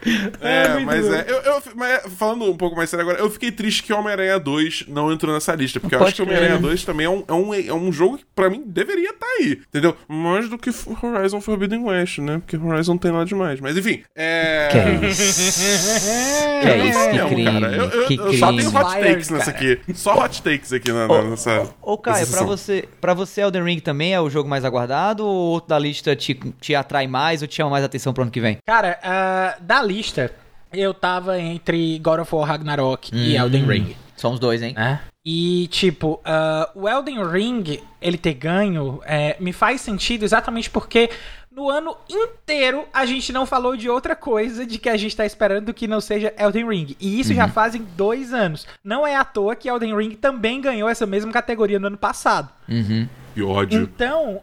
É, muito mas bom. é. Eu, eu- mas falando um pouco mais sério agora, eu fiquei triste que Homem-Aranha 2 não entrou nessa lista. Porque eu acho que. Homem-Aranha 2 também é um, é, um, é um jogo que pra mim deveria estar aí. Entendeu? Mais do que Horizon Forbidden West, né? Porque Horizon tem nada demais. Mas enfim, é. Que é isso? Que é isso? Que crime. cara, eu, eu- que eu só tenho hot takes nessa cara. aqui. Só hot takes aqui na, na- nessa. Ô, Caio, nessa pra você, pra você Elden Ring também é o jogo mais aguardado ou outro da lista te, te atrai mais ou te chama mais atenção pro ano que vem? Cara, ah, da lista, eu tava entre God of War Ragnarok e Elden Ring. São os dois, hein? né? E, tipo, ah, o Elden Ring, ele ter ganho, é, me faz sentido exatamente porque no ano inteiro a gente não falou de outra coisa de que a gente tá esperando que não seja Elden Ring. E isso já fazem dois anos. Não é à toa que Elden Ring também ganhou essa mesma categoria no ano passado. Uhum. Que ódio. Então,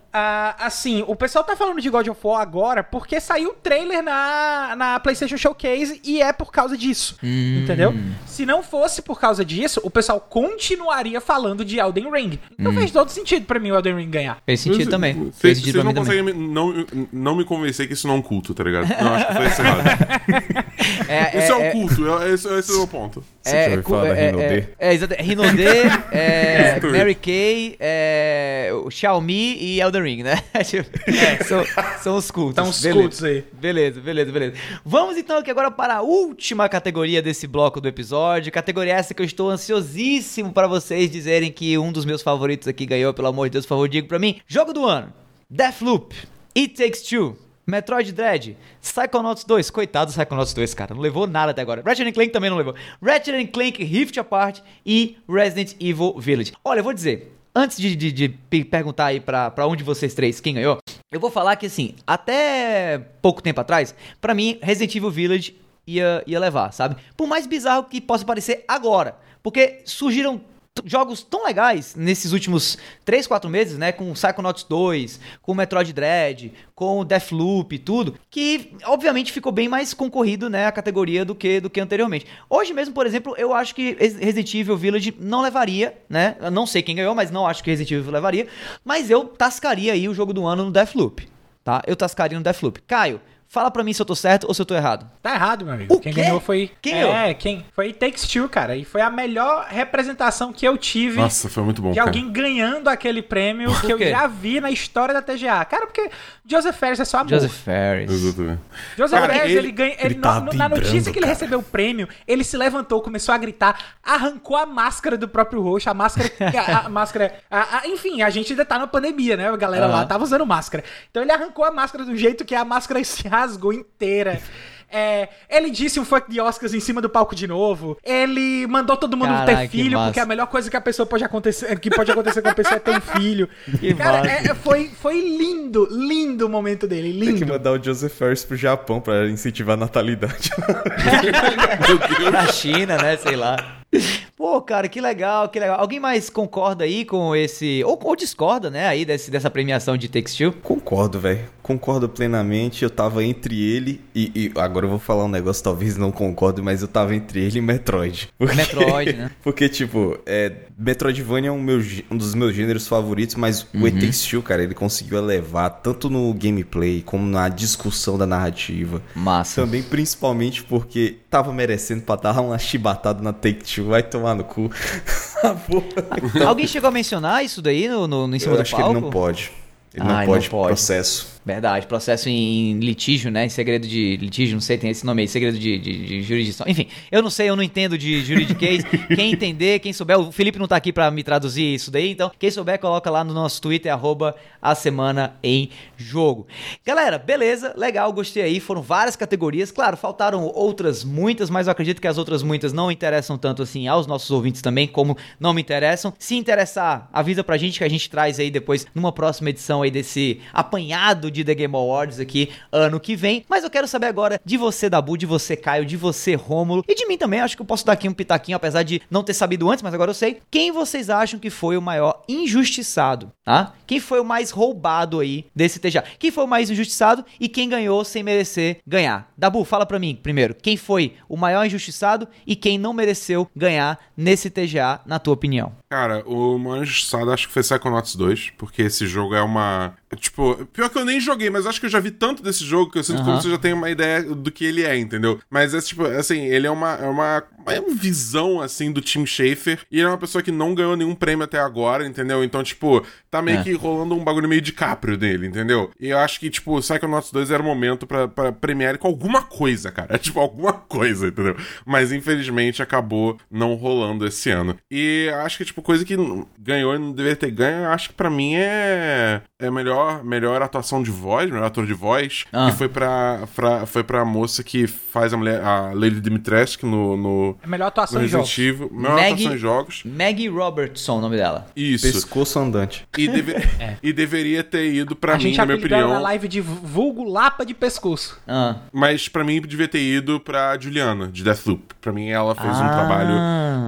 assim, o pessoal tá falando de God of War agora porque saiu o trailer na, na PlayStation Showcase e é por causa disso. Hum. Entendeu? Se não fosse por causa disso, o pessoal continuaria falando de Elden Ring. Não fez todo sentido pra mim o Elden Ring ganhar. Fez sentido também. Vocês Fez sentido vocês não mim também. conseguem me- não, não me convencer que isso não é um culto, tá ligado? Eu acho que foi esse errado. É, Isso é, um culto, é- esse, esse é o meu ponto. Você já ouviu falar da é, Rinodê? É, é, exato. É, Isso. Mary Kay, é, o Xiaomi e Elden Ring, né? Tipo, são, são os cultos. Então, os Beleza. cultos aí. Beleza, beleza, beleza. Vamos então aqui agora para a última categoria desse bloco do episódio. Categoria essa que eu estou ansiosíssimo para vocês dizerem que um dos meus favoritos aqui ganhou, pelo amor de Deus, por favor, diga pra mim. Jogo do ano: Deathloop, It Takes Two. Metroid Dread, Psychonauts 2, coitado do Psychonauts 2, cara, não levou nada até agora. Ratchet Clank também não levou. Ratchet Clank Rift Apart e Resident Evil Village. Olha, eu vou dizer, antes de, de- de pe- perguntar aí pra, pra um de vocês três quem ganhou, eu vou falar que assim, até pouco tempo atrás, pra mim, Resident Evil Village ia, ia levar, sabe? Por mais bizarro que possa parecer agora, porque surgiram jogos tão legais nesses últimos 3, 4 meses, né? Com Psychonauts 2, com Metroid Dread, com Deathloop e tudo, que obviamente ficou bem mais concorrido, né? A categoria do que, do que anteriormente. Hoje mesmo, por exemplo, eu acho que Res- Resident Evil Village não levaria, né? Eu não sei quem ganhou, mas não acho que Resident Evil levaria. Mas eu tascaria aí o jogo do ano no Deathloop, tá? Eu tascaria no Deathloop. Caio, fala pra mim se eu tô certo ou se eu tô errado. Tá errado, meu amigo. O quem quê? ganhou foi. Quem é, ganhou? quem? Foi It Takes Two, cara. E foi a melhor representação que eu tive Nossa, foi muito bom, de cara. alguém ganhando aquele prêmio que eu já vi na história da TGA. Cara, porque Joseph Ferris é só amor. Joseph Ferris. Exatamente. Joseph Cara, Ferris, ele- ele, ganha. Ele, ele tá no- na notícia que ele cara. recebeu o prêmio, ele se levantou, começou a gritar, arrancou a máscara do próprio rosto, a máscara. a, a máscara. a- a- enfim, a gente ainda tá na pandemia, né? A galera lá Aham. tava usando máscara. Então ele arrancou a máscara do jeito que a máscara se rasgou inteira. É, ele disse um fuck de Oscars em cima do palco de novo. Ele mandou todo mundo Caraca, ter filho, porque a melhor coisa que a pessoa pode acontecer, que pode acontecer com a pessoa é ter um filho. Que Cara, é- foi, foi lindo, lindo o momento dele, Tem que lindo. mandar o Joseph Ferris pro Japão pra incentivar a natalidade. Na China, né? Sei lá. Pô, cara, que legal, que legal. Alguém mais concorda aí com esse. Ou, ou discorda, né? Aí desse, dessa premiação de Two? Concordo, velho. Concordo plenamente. Eu tava entre ele e, e agora eu vou falar um negócio, talvez não concorde, mas eu tava entre ele e Metroid. Porque- Metroid, né? Porque, tipo, é, Metroidvania é um, meu, um dos meus gêneros favoritos, mas Uhum. o Takes Two, cara, ele conseguiu elevar tanto no gameplay como na discussão da narrativa. Massa. Também, principalmente porque tava merecendo pra dar uma chibatada na Take Two. Vai tomar no cu. Ah, porra. Alguém chegou a mencionar isso daí no, no, em cima Eu do acho que palco? ele não pode. Ele Ah, não, ele não pode, pode. processo. Verdade, processo em, litígio, né? Em segredo de litígio, não sei, tem esse nome aí, segredo de, de, de jurisdição. Enfim, eu não sei, eu não entendo de juridiquês. quem entender, quem souber, o Felipe não tá aqui pra me traduzir isso daí, então quem souber, coloca lá no nosso Twitter, arroba a semana em jogo. Galera, beleza, legal, gostei aí. Foram várias categorias, claro, faltaram outras muitas, mas eu acredito que as outras muitas não interessam tanto assim aos nossos ouvintes também, como não me interessam. Se interessar, avisa pra gente que a gente traz aí depois, numa próxima edição aí desse apanhado de The Game Awards aqui ano que vem. Mas eu quero saber agora de você, Dabu, de você, Caio, de você, Rômulo, e de mim também. Acho que eu posso dar aqui um pitaquinho, apesar de não ter sabido antes, mas agora eu sei. Quem vocês acham que foi o maior injustiçado, tá? Quem foi o mais roubado aí desse TGA? Quem foi o mais injustiçado e quem ganhou sem merecer ganhar? Dabu, fala pra mim primeiro. Quem foi o maior injustiçado e quem não mereceu ganhar nesse TGA, na tua opinião? Cara, o maior injustiçado acho que foi Psychonauts 2, porque esse jogo é uma. Tipo, pior que eu nem joguei, mas acho que eu já vi tanto desse jogo que eu sinto Aham. como você já tem uma ideia do que ele é, entendeu? Mas é tipo, assim, ele é uma, é uma, é uma visão, assim, do Tim Schafer. E ele é uma pessoa que não ganhou nenhum prêmio até agora, entendeu? Então, tipo, tá meio É. que rolando um bagulho meio de caprio dele, entendeu? E eu acho que, tipo, Psychonauts 2 era o momento pra, pra premiar ele com alguma coisa, cara. Tipo, alguma coisa, entendeu? Mas infelizmente acabou não rolando esse ano. E eu acho que, tipo, coisa que ganhou e não deveria ter ganho, eu acho que pra mim é. É melhor, melhor atuação de voz, melhor ator de voz. Ah. Que foi pra, pra, foi pra moça que faz a mulher, a Lady Dimitrescu no, no, É melhor atuação no em jogos. Melhor Maggie- atuação em jogos. Maggie Robertson, o nome dela. Isso. Pescoço andante. E, deve- e deveria ter ido pra a mim, gente na minha opinião. na live de vulgo lapa de pescoço. Ah. Mas pra mim devia ter ido pra Juliana, de Deathloop. Pra mim ela fez um Ah. trabalho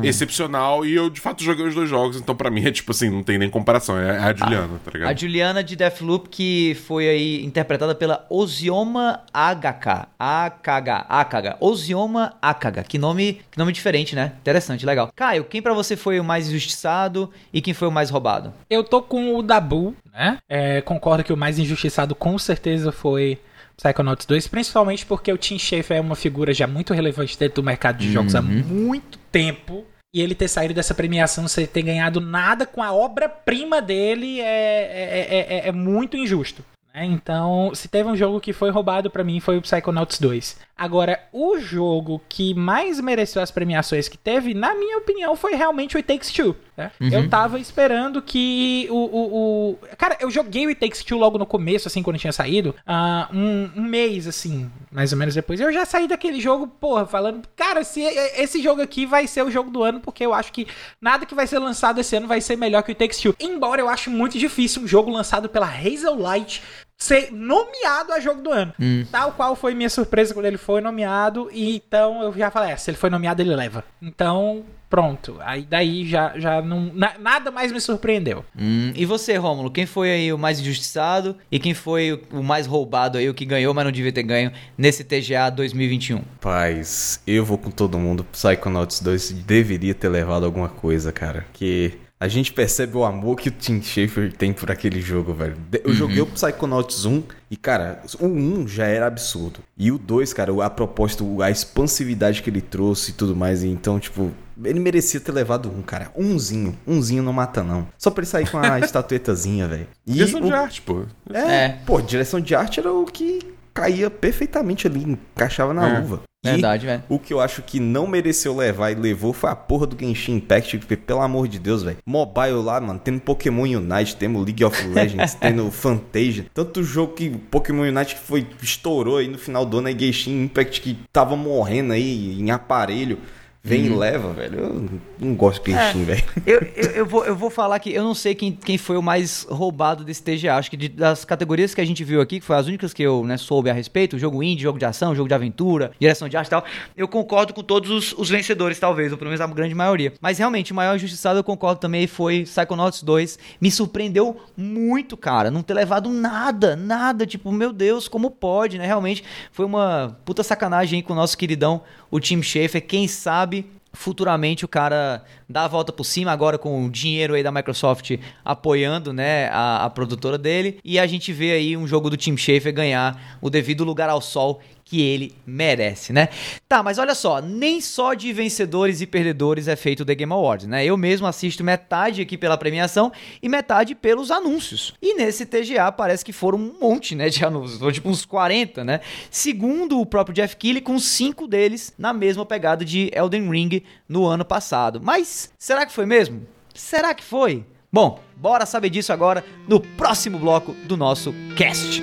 excepcional e eu de fato joguei os dois jogos, então pra mim é tipo assim, não tem nem comparação, é a Juliana, tá ligado? A Juliana de Deathloop, que foi aí interpretada pela Ozioma Agaka. AKH. AKH. Ozioma Akaga. Que nome, que nome diferente, né? Interessante, legal. Caio, quem pra você foi o mais injustiçado e quem foi o mais roubado? Eu tô com o Dabu, né? É, concordo que o mais injustiçado com certeza foi Psychonauts 2, principalmente porque o Tim Schafer é uma figura já muito relevante dentro do mercado de jogos há muito tempo. E ele ter saído dessa premiação sem ter ganhado nada com a obra-prima dele é, é, é- é- é muito injusto. né? Então, se teve um jogo que foi roubado pra mim, foi o Psychonauts 2. Agora, o jogo que mais mereceu as premiações que teve, na minha opinião, foi realmente o It Takes Two. né? Eu tava esperando que o, o, o- Cara, eu joguei o It Takes Two logo no começo, assim, quando tinha saído. ah, um, um mês, assim, mais ou menos depois. Eu já saí daquele jogo, porra, falando... Cara, se esse jogo aqui vai ser o jogo do ano, porque eu acho que nada que vai ser lançado esse ano vai ser melhor que o It Takes Two. Embora eu acho muito difícil um jogo lançado pela Hazel Light ser nomeado a jogo do ano. Tal qual foi minha surpresa quando ele foi nomeado. E então eu já falei, é, se ele foi nomeado, ele leva. Então, pronto. Aí daí já, já não. na- nada mais me surpreendeu. Hum, e você, Rômulo, quem foi aí o mais injustiçado e quem foi o- o mais roubado aí, o que ganhou, mas não devia ter ganho nesse TGA 2021? Paz, eu vou com todo mundo. Psychonauts 2 deveria ter levado alguma coisa, cara. Que a gente percebe o amor que o Tim Schafer tem por aquele jogo, velho. Eu joguei o Psychonauts 1 e, cara, o 1 já era absurdo. E o 2, cara, a proposta, a expansividade que ele trouxe e tudo mais. e Então, tipo, ele merecia ter levado um, cara. Umzinho. Umzinho não mata, não. Só pra ele sair com a estatuetazinha, velho. E Direção o- de arte, pô. é, É. pô, direção de arte era o que caía perfeitamente ali, encaixava na É. luva. Verdade, velho. o que eu acho que não mereceu levar e levou foi a porra do Genshin Impact, porque, pelo amor de Deus, velho. Mobile lá, mano, tendo Pokémon Unite, temos League of Legends, tendo Fantasia. Tanto jogo que Pokémon Unite que foi, estourou aí no final do ano, e Genshin Impact que tava morrendo aí em aparelho. Vem e leva, velho. Eu não gosto de Genshin, velho. Eu, eu, eu vou, eu vou falar que eu não sei quem, quem foi o mais roubado desse TGA. Acho que de- das categorias que a gente viu aqui, que foi as únicas que eu né, soube a respeito, jogo indie, jogo de ação, jogo de aventura, direção de arte e tal, eu concordo com todos os, os vencedores, talvez, ou pelo menos a grande maioria. Mas realmente, o maior injustiçado eu concordo também foi Psychonauts 2. Me surpreendeu muito, cara, não ter levado nada, nada. Tipo, meu Deus, como pode, né? Realmente foi uma puta sacanagem aí com o nosso queridão, o Tim Schafer. Quem sabe futuramente o cara dá a volta por cima agora com o dinheiro aí da Microsoft apoiando, né, a, a produtora dele e a gente vê aí um jogo do Tim Schafer ganhar o devido lugar ao sol que ele merece, né? Tá, mas olha só, nem só de vencedores e perdedores é feito o The Game Awards, né? Eu mesmo assisto metade aqui pela premiação e metade pelos anúncios. E nesse TGA parece que foram um monte, né, de anúncios, foram tipo uns 40, né? Segundo o próprio Jeff Keighley, com cinco deles na mesma pegada de Elden Ring no ano passado. Mas será que foi mesmo? Será que foi? Bom, bora saber disso agora no próximo bloco do nosso cast.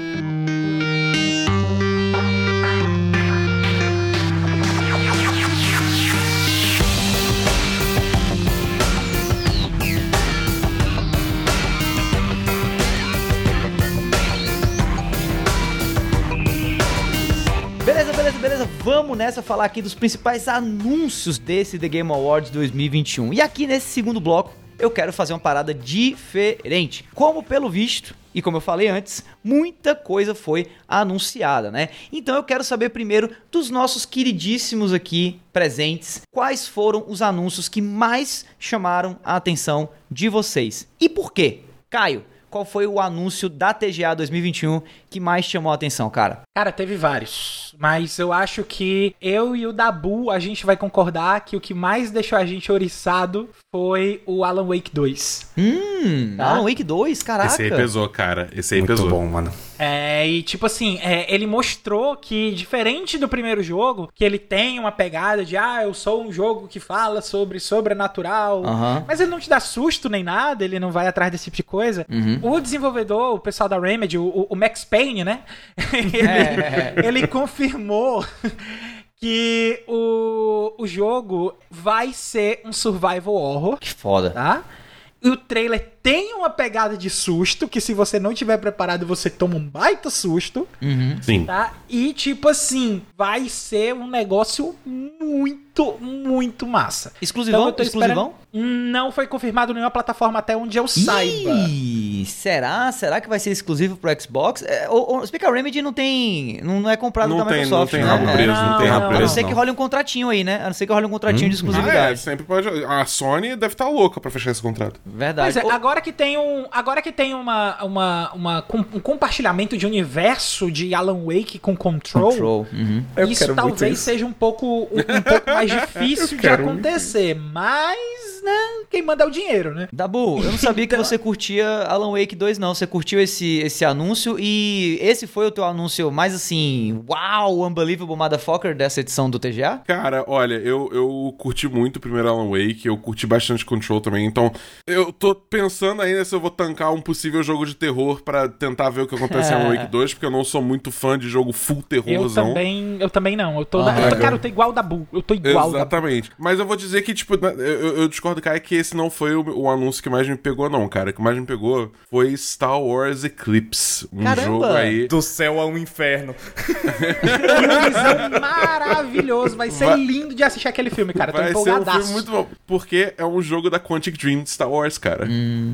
Vamos nessa falar aqui dos principais anúncios desse The Game Awards 2021. E aqui nesse segundo bloco, eu quero fazer uma parada diferente. Como pelo visto, e como eu falei antes, muita coisa foi anunciada, né? Então eu quero saber primeiro dos nossos queridíssimos aqui presentes, quais foram os anúncios que mais chamaram a atenção de vocês e por quê? Caio, qual foi o anúncio da TGA 2021 que mais chamou a atenção, cara? Cara, teve vários. Mas eu acho que eu e o Dabu, a gente vai concordar que o que mais deixou a gente oriçado foi o Alan Wake 2. Hum, Tá. Alan Wake 2, caraca. Esse aí pesou, cara. Esse aí Muito pesou. bom, mano. É, e tipo assim, é, ele mostrou que, diferente do primeiro jogo, que ele tem uma pegada de, ah, eu sou um jogo que fala sobre sobrenatural, mas ele não te dá susto nem nada, ele não vai atrás desse tipo de coisa. Uhum. O desenvolvedor, o pessoal da Remedy, o, o Max Payne, né? ele, É. ele confirmou que o, o jogo vai ser um survival horror, Que foda. tá? E o trailer tem uma pegada de susto, que se você não tiver preparado, você toma um baita susto, Uhum. Sim. tá? E tipo assim, vai ser um negócio muito, muito massa. Exclusivão? Então eu tô Exclusivão? Não foi confirmado nenhuma plataforma até onde eu saiba. Ih, será? Será que vai ser exclusivo pro Xbox? É, o, o Speaker Remedy não tem. Não, não é comprado Não da tem, Microsoft, não tem né? rabo É. preso, não, tem Não, rabo A não preso. ser que role um contratinho aí, né? A não ser que role um contratinho de Ah, é, exclusividade. sempre pode. A Sony deve estar louca pra fechar esse contrato. Verdade. Pois é, Ô, agora que tem um, agora que tem uma, uma, uma um compartilhamento de universo de Alan Wake com Control, Control. Uhum. Isso talvez isso. seja um pouco, um, um pouco mais difícil de muito acontecer, mas né, quem manda é o dinheiro, né? Dabu, eu não sabia que você curtia Alan Wake 2, não. Você curtiu esse, esse anúncio e esse foi o teu anúncio mais assim, uau, unbelievable motherfucker dessa edição do TGA? Cara, olha, eu, eu curti muito o primeiro Alan Wake, eu curti bastante Control também, então eu tô pensando ainda se eu vou tancar um possível jogo de terror pra tentar ver o que acontece em Alan Wake 2, porque eu não sou muito fã de jogo full Eu terrorzão. também, eu também não. Eu tô, Aham. eu tô- cara, eu tô igual da Bu. Eu tô igual. Exatamente. Mas eu vou dizer que, tipo, eu, eu- eu discordo, cara, que esse não foi o, o anúncio que mais me pegou, não, cara. O que mais me pegou foi Star Wars Eclipse. Um Caramba! jogo aí. Do céu ao inferno. Maravilhoso. Vai ser Vai- lindo de assistir aquele filme, cara. Eu Vai tô ser um empolgadaço. filme muito bom. Porque é um jogo da Quantic Dream de Star Wars, cara.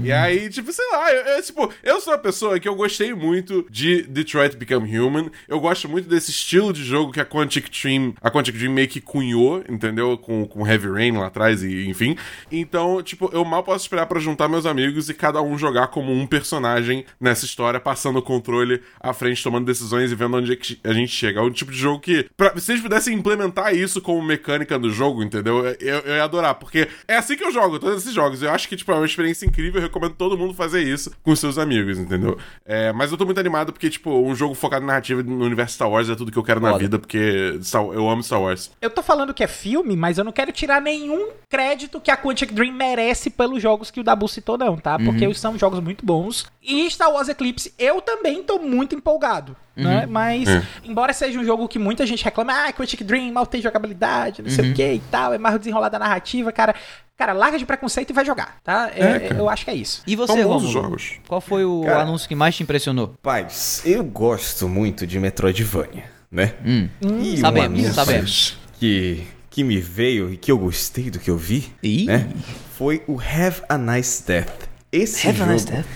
E aí, tipo, sei lá, eu, eu, tipo, eu sou uma pessoa que eu gostei muito de Detroit Become Human. Eu gosto muito desse estilo de jogo que a Quantic Dream, a Quantic Dream meio que cunhou, entendeu? Com, com Heavy Rain lá atrás e enfim. Então, tipo, eu mal posso esperar pra juntar meus amigos e cada um jogar como um personagem nessa história, passando o controle à frente, tomando decisões e vendo onde é a gente chega. É um tipo de jogo que, pra, se eles pudessem implementar isso como mecânica do jogo, entendeu? Eu, eu ia adorar, porque é assim que eu jogo todos esses jogos. Eu acho que, tipo, é uma experiência incrível. Eu recomendo todo mundo fazer isso com seus amigos, entendeu? É, mas eu tô muito animado porque, tipo, um jogo focado em narrativa no universo Star Wars é tudo que eu quero na Foda. vida, porque Star- eu amo Star Wars. Eu tô falando que é filme, mas eu não quero tirar nenhum crédito que a Quantic Dream merece pelos jogos que o Dabu citou, não, tá? Porque são jogos muito bons. E Star Wars Eclipse, eu também tô muito empolgado. Né? Mas, É. embora seja um jogo que muita gente reclama, ah, Quantic Dream mal tem jogabilidade, não sei o que e tal, é mais desenrolada a narrativa, cara. Cara, larga de preconceito e vai jogar, tá? É, eu acho que é isso. E você, Romulo? jogos. Qual foi o Cara- anúncio que mais te impressionou? Paz, eu gosto muito de Metroidvania, né? Hum. E um Sabemos, anúncio sabemos. Que, que me veio e que eu gostei do que eu vi, Ih. né? Foi o Have a Nice Death. Esse Have a jogo nice death.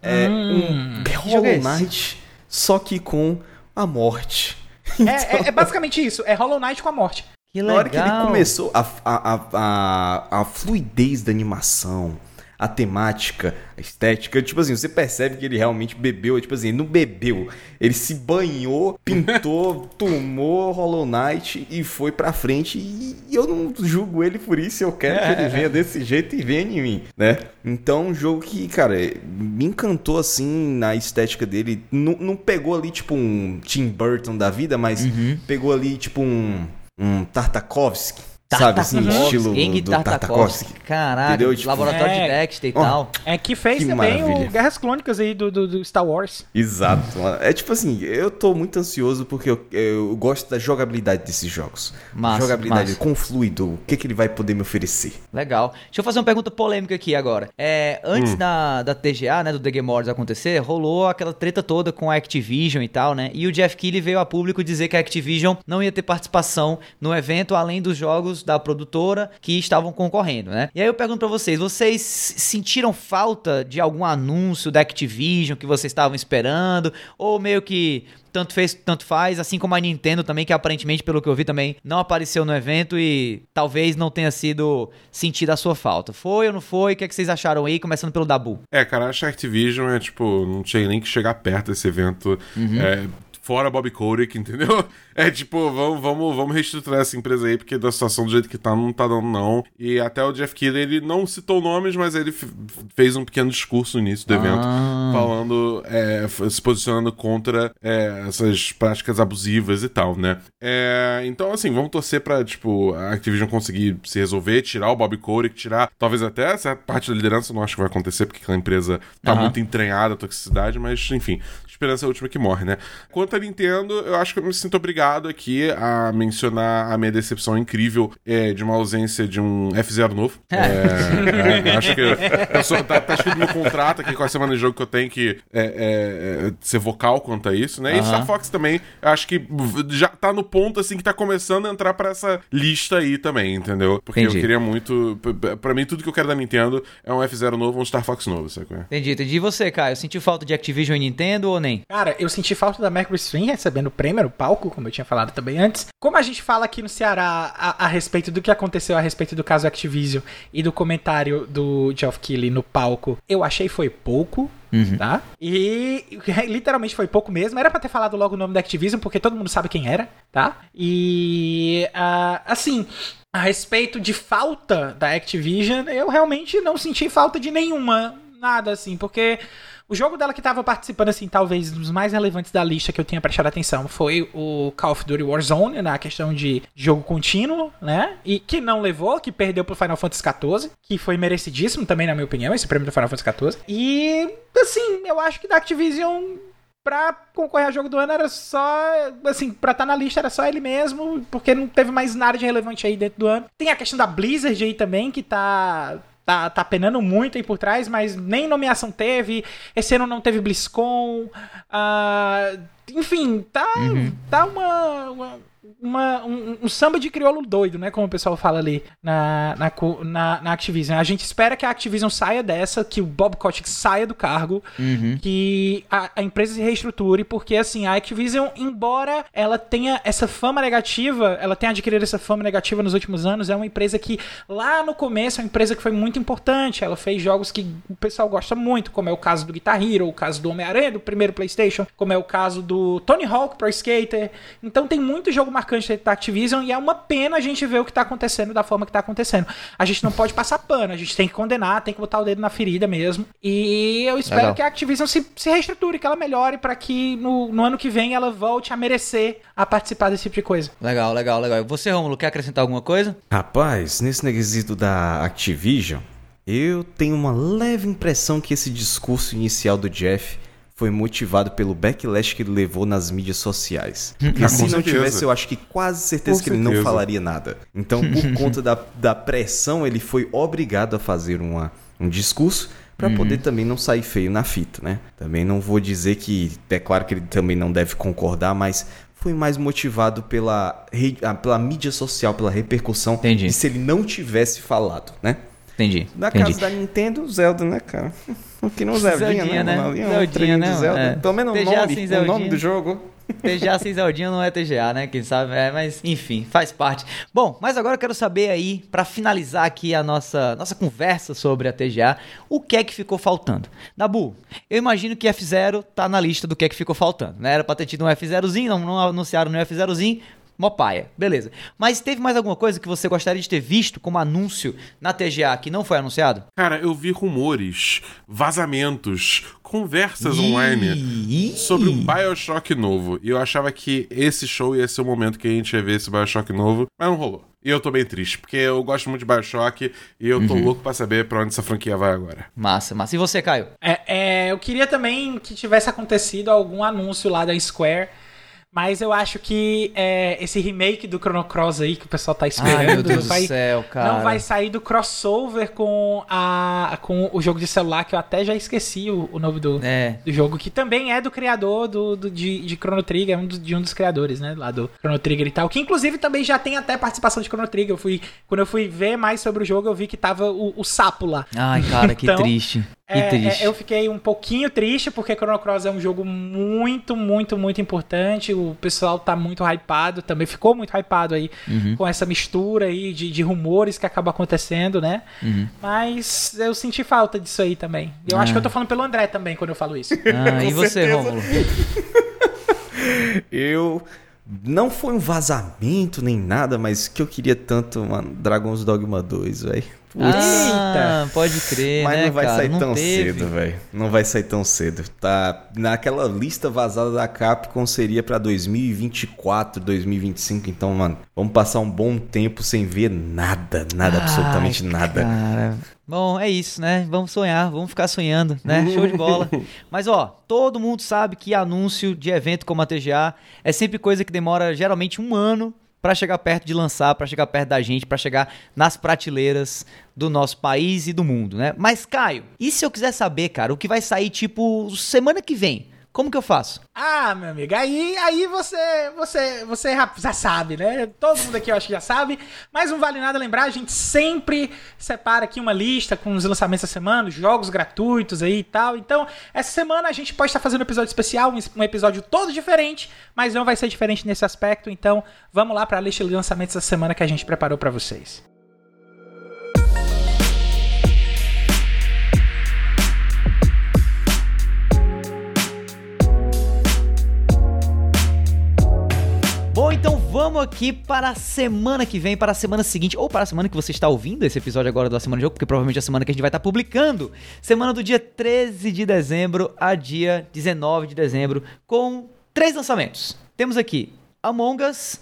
é um jogo Hollow é esse? Knight, só que com a morte. É, é- é basicamente isso, é Hollow Knight com a morte. Que Na hora que ele legal. começou a, a, a, a, fluidez da animação, a temática, a estética, tipo assim, você percebe que ele realmente bebeu, tipo assim, ele não bebeu, ele se banhou, pintou, tomou Hollow Knight e foi pra frente e eu não julgo ele por isso, eu quero que ele venha desse jeito e venha em mim, né? Então, um jogo que, cara, me encantou assim na estética dele, não, não pegou ali tipo um Tim Burton da vida, mas pegou ali tipo um um Tartakovsky, Sabe, assim, Tartakovsky, estilo Gengi do Tartakovsky. Caralho? Tipo, laboratório de é, Dexter e ó, tal. É que fez Que também maravilha. o Guerras Clônicas aí do, do, do Star Wars. Exato. É tipo assim, eu tô muito ansioso porque eu, eu gosto da jogabilidade desses jogos. Massa, jogabilidade massa. com fluido, o que, que ele vai poder me oferecer. Legal. Deixa eu fazer uma pergunta polêmica aqui agora. É, antes da, da TGA, né, do The Game Awards acontecer, rolou aquela treta toda com a Activision e tal, né? E o Jeff Keighley veio a público dizer que a Activision não ia ter participação no evento, além dos jogos da produtora que estavam concorrendo, né? E aí eu pergunto pra vocês, vocês sentiram falta de algum anúncio da Activision que vocês estavam esperando? Ou meio que tanto fez, tanto faz, assim como a Nintendo também, que aparentemente, pelo que eu vi também, não apareceu no evento e talvez não tenha sido sentida a sua falta. Foi ou não foi? O que, é que vocês acharam aí? Começando pelo Dabu. É, cara, acho que a Activision é tipo, não tinha nem que chegar perto desse evento. É, fora Bob Kotick, entendeu? É tipo, vamos, vamos, vamos reestruturar essa empresa aí, porque da situação do jeito que tá, não tá dando, não. E até o Jeff Keighley, ele não citou nomes, mas ele fez um pequeno discurso no início do evento, Ah. falando, é, se posicionando contra é, essas práticas abusivas e tal, né? É, então, assim, vamos torcer pra, tipo, a Activision conseguir se resolver, tirar o Bob Kotick, tirar talvez até essa parte da liderança, não acho que vai acontecer, porque aquela empresa tá Aham. muito entranhada a toxicidade, mas, enfim, esperança é a última que morre, né? Quanto a Nintendo, eu acho que eu me sinto obrigado aqui a mencionar a minha decepção incrível é, de uma ausência de um F0 novo. É, é, acho que eu sou- tá, tá escrito no contrato aqui com a semana de jogo que eu tenho que é, é, é, ser vocal quanto a isso, né? E. Star Fox também, eu acho que já tá no ponto assim que tá começando a entrar pra essa lista aí também, entendeu? Porque Entendi. eu queria muito. p- p- Pra mim, tudo que eu quero da Nintendo é um F0 novo ou um Star Fox novo, sabe? é? Entendi, entendi. E você, Caio? Sentiu falta de Activision e Nintendo ou nem? Cara, eu senti falta da Mercury Stream recebendo o prêmio no palco, como eu tinha falado também antes. Como a gente fala aqui no Ceará a, a respeito do que aconteceu a respeito do caso Activision e do comentário do Geoff Keighley no palco, eu achei foi pouco. Tá? E literalmente foi pouco mesmo. Era pra ter falado logo o nome da Activision, porque todo mundo sabe quem era, tá? E ah, assim, a respeito de falta da Activision, eu realmente não senti falta de nenhuma. Nada assim, porque o jogo dela que tava participando, assim, talvez dos mais relevantes da lista que eu tinha prestado atenção foi o Call of Duty Warzone, na questão de jogo contínuo, né? E que não levou, que perdeu pro Final Fantasy XIV, que foi merecidíssimo também, na minha opinião, esse prêmio do Final Fantasy XIV. E, assim, eu acho que da Activision pra concorrer ao jogo do ano era só, assim, pra estar na lista era só ele mesmo, porque não teve mais nada de relevante aí dentro do ano. Tem a questão da Blizzard aí também, que tá tá, tá penando muito aí por trás, mas nem nomeação teve. Esse ano não teve BlizzCon. ah, enfim, tá, tá uma, uma- uma- um, um samba de crioulo doido, né? Como o pessoal fala ali na, na, na, na Activision. A gente espera que a Activision saia dessa, que o Bob Kotick saia do cargo, que a, a empresa se reestruture, porque assim, a Activision, embora ela tenha essa fama negativa, ela tenha adquirido essa fama negativa nos últimos anos, é uma empresa que lá no começo é uma empresa que foi muito importante. Ela fez jogos que o pessoal gosta muito, como é o caso do Guitar Hero, o caso do Homem-Aranha, do primeiro PlayStation, como é o caso do Tony Hawk Pro Skater. Então tem muito jogo marcante da Activision e é uma pena a gente ver o que tá acontecendo da forma que tá acontecendo. A gente não pode passar pano, a gente tem que condenar, tem que botar o dedo na ferida mesmo. E eu espero Legal. que a Activision se, se reestruture, que ela melhore para que no, no ano que vem ela volte a merecer a participar desse tipo de coisa. Legal, legal, legal. Você, Romulo, quer acrescentar alguma coisa? Rapaz, nesse quesito da Activision, eu tenho uma leve impressão que esse discurso inicial do Jeff foi motivado pelo backlash que ele levou nas mídias sociais. Porque Ah, se não certeza. tivesse, eu acho que quase certeza Com que ele não certeza. falaria nada. Então, por conta da, da pressão, ele foi obrigado a fazer uma, um discurso para poder também não sair feio na fita, né? Também não vou dizer que é claro que ele também não deve concordar, mas foi mais motivado pela pela mídia social, pela repercussão Entendi. de se ele não tivesse falado, né? Entendi. Na entendi. casa da Nintendo, Zelda, né, cara? Que não Zeldinha, Zeldinha, né? né? Um Zeldinha, né? Zelda. É. Pelo menos o nome, sem o nome do jogo. TGA sem Zeldinha não é TGA, né? Quem sabe? É, mas enfim, faz parte. Bom, mas agora eu quero saber aí, pra finalizar aqui a nossa, nossa conversa sobre a TGA, o que é que ficou faltando? Nabu, eu imagino que F0 tá na lista do que é que ficou faltando, né? Era pra ter tido um F0zinho, não, não anunciaram no F0zinho, Mó paia, beleza. Mas teve mais alguma coisa que você gostaria de ter visto como anúncio na TGA que não foi anunciado? Cara, eu vi rumores, vazamentos, conversas online sobre um Bioshock novo. E eu achava que esse show ia ser o momento que a gente ia ver esse Bioshock novo, mas não rolou. E eu tô bem triste, porque eu gosto muito de Bioshock e eu tô louco pra saber pra onde essa franquia vai agora. Massa, massa. E você, Caio? É, é, eu queria também que tivesse acontecido algum anúncio lá da Square. Mas eu acho que é, esse remake do Chrono Cross aí que o pessoal tá esperando Ai, meu Deus vai, do céu, cara. não vai sair do crossover com, a, com o jogo de celular, que eu até já esqueci o, o nome do, É. do jogo, que também é do criador do, do- de, de Chrono Trigger, é um do- de um dos criadores, né? Lá do Chrono Trigger e tal. Que inclusive também já tem até participação de Chrono Trigger. Eu fui, quando eu fui ver mais sobre o jogo, eu vi que tava o, o sapo lá. Ai, cara, que Então. Que triste. É, eu fiquei um pouquinho triste porque Chrono Cross é um jogo muito, muito, muito importante. O pessoal tá muito hypado, também ficou muito hypado aí Uhum. com essa mistura aí de, de rumores que acaba acontecendo, né? Uhum. Mas eu senti falta disso aí também. Eu Ah. acho que eu tô falando pelo André também quando eu falo isso. Ah, e você. Rômulo? Eu. Não foi um vazamento nem nada, mas que eu queria tanto, mano. Dragon's Dogma 2, velho. Ah, pode crer, Mas né, não vai cara? sair Não tão teve. cedo, velho. Não vai sair tão cedo. Tá naquela lista vazada da Capcom seria pra 2024, 2025. Então, mano, vamos passar um bom tempo sem ver nada, nada, absolutamente Ai, nada. Cara. Bom, é isso, né? Vamos sonhar, vamos ficar sonhando, né? Show de bola. Mas ó, todo mundo sabe que anúncio de evento como a TGA é sempre coisa que demora geralmente um ano pra chegar perto de lançar, pra chegar perto da gente, pra chegar nas prateleiras do nosso país e do mundo, né? Mas Caio, e se eu quiser saber, cara, o que vai sair tipo semana que vem? Como que eu faço? Ah, meu amigo, aí, aí você, você, você já sabe, né? Todo mundo aqui eu acho que já sabe. Mas não vale nada lembrar, a gente sempre separa aqui uma lista com os lançamentos da semana, os jogos gratuitos aí e tal. Então, essa semana a gente pode estar fazendo um episódio especial, um, um episódio todo diferente, mas não vai ser diferente nesse aspecto. Então, vamos lá para a lista de lançamentos da semana que a gente preparou para vocês. Bom, então vamos aqui para a semana que vem, para a semana seguinte, ou para a semana que você está ouvindo esse episódio agora da Semana de Jogo, porque provavelmente é a semana que a gente vai estar publicando. Semana do dia 13 de dezembro a dia 19 de dezembro, com três lançamentos. Temos aqui Among Us,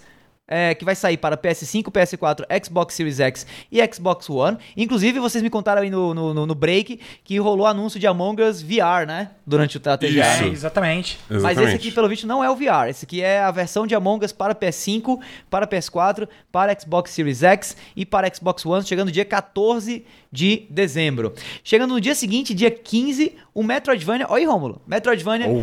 é, que vai sair para PS5, PS4, Xbox Series X e Xbox One. Inclusive, vocês me contaram aí no, no, no- no break que rolou anúncio de Among Us VR, né? Durante o TGA. Isso. É, exatamente. Mas Exatamente. esse aqui, pelo visto, não é o VR. Esse aqui é a versão de Among Us para PS5, para PS4, para Xbox Series X e para Xbox One, chegando dia 14 de dezembro. Chegando no dia seguinte, dia 15, o Metroidvania. Olha aí, Rômulo. Metroidvania. Oh,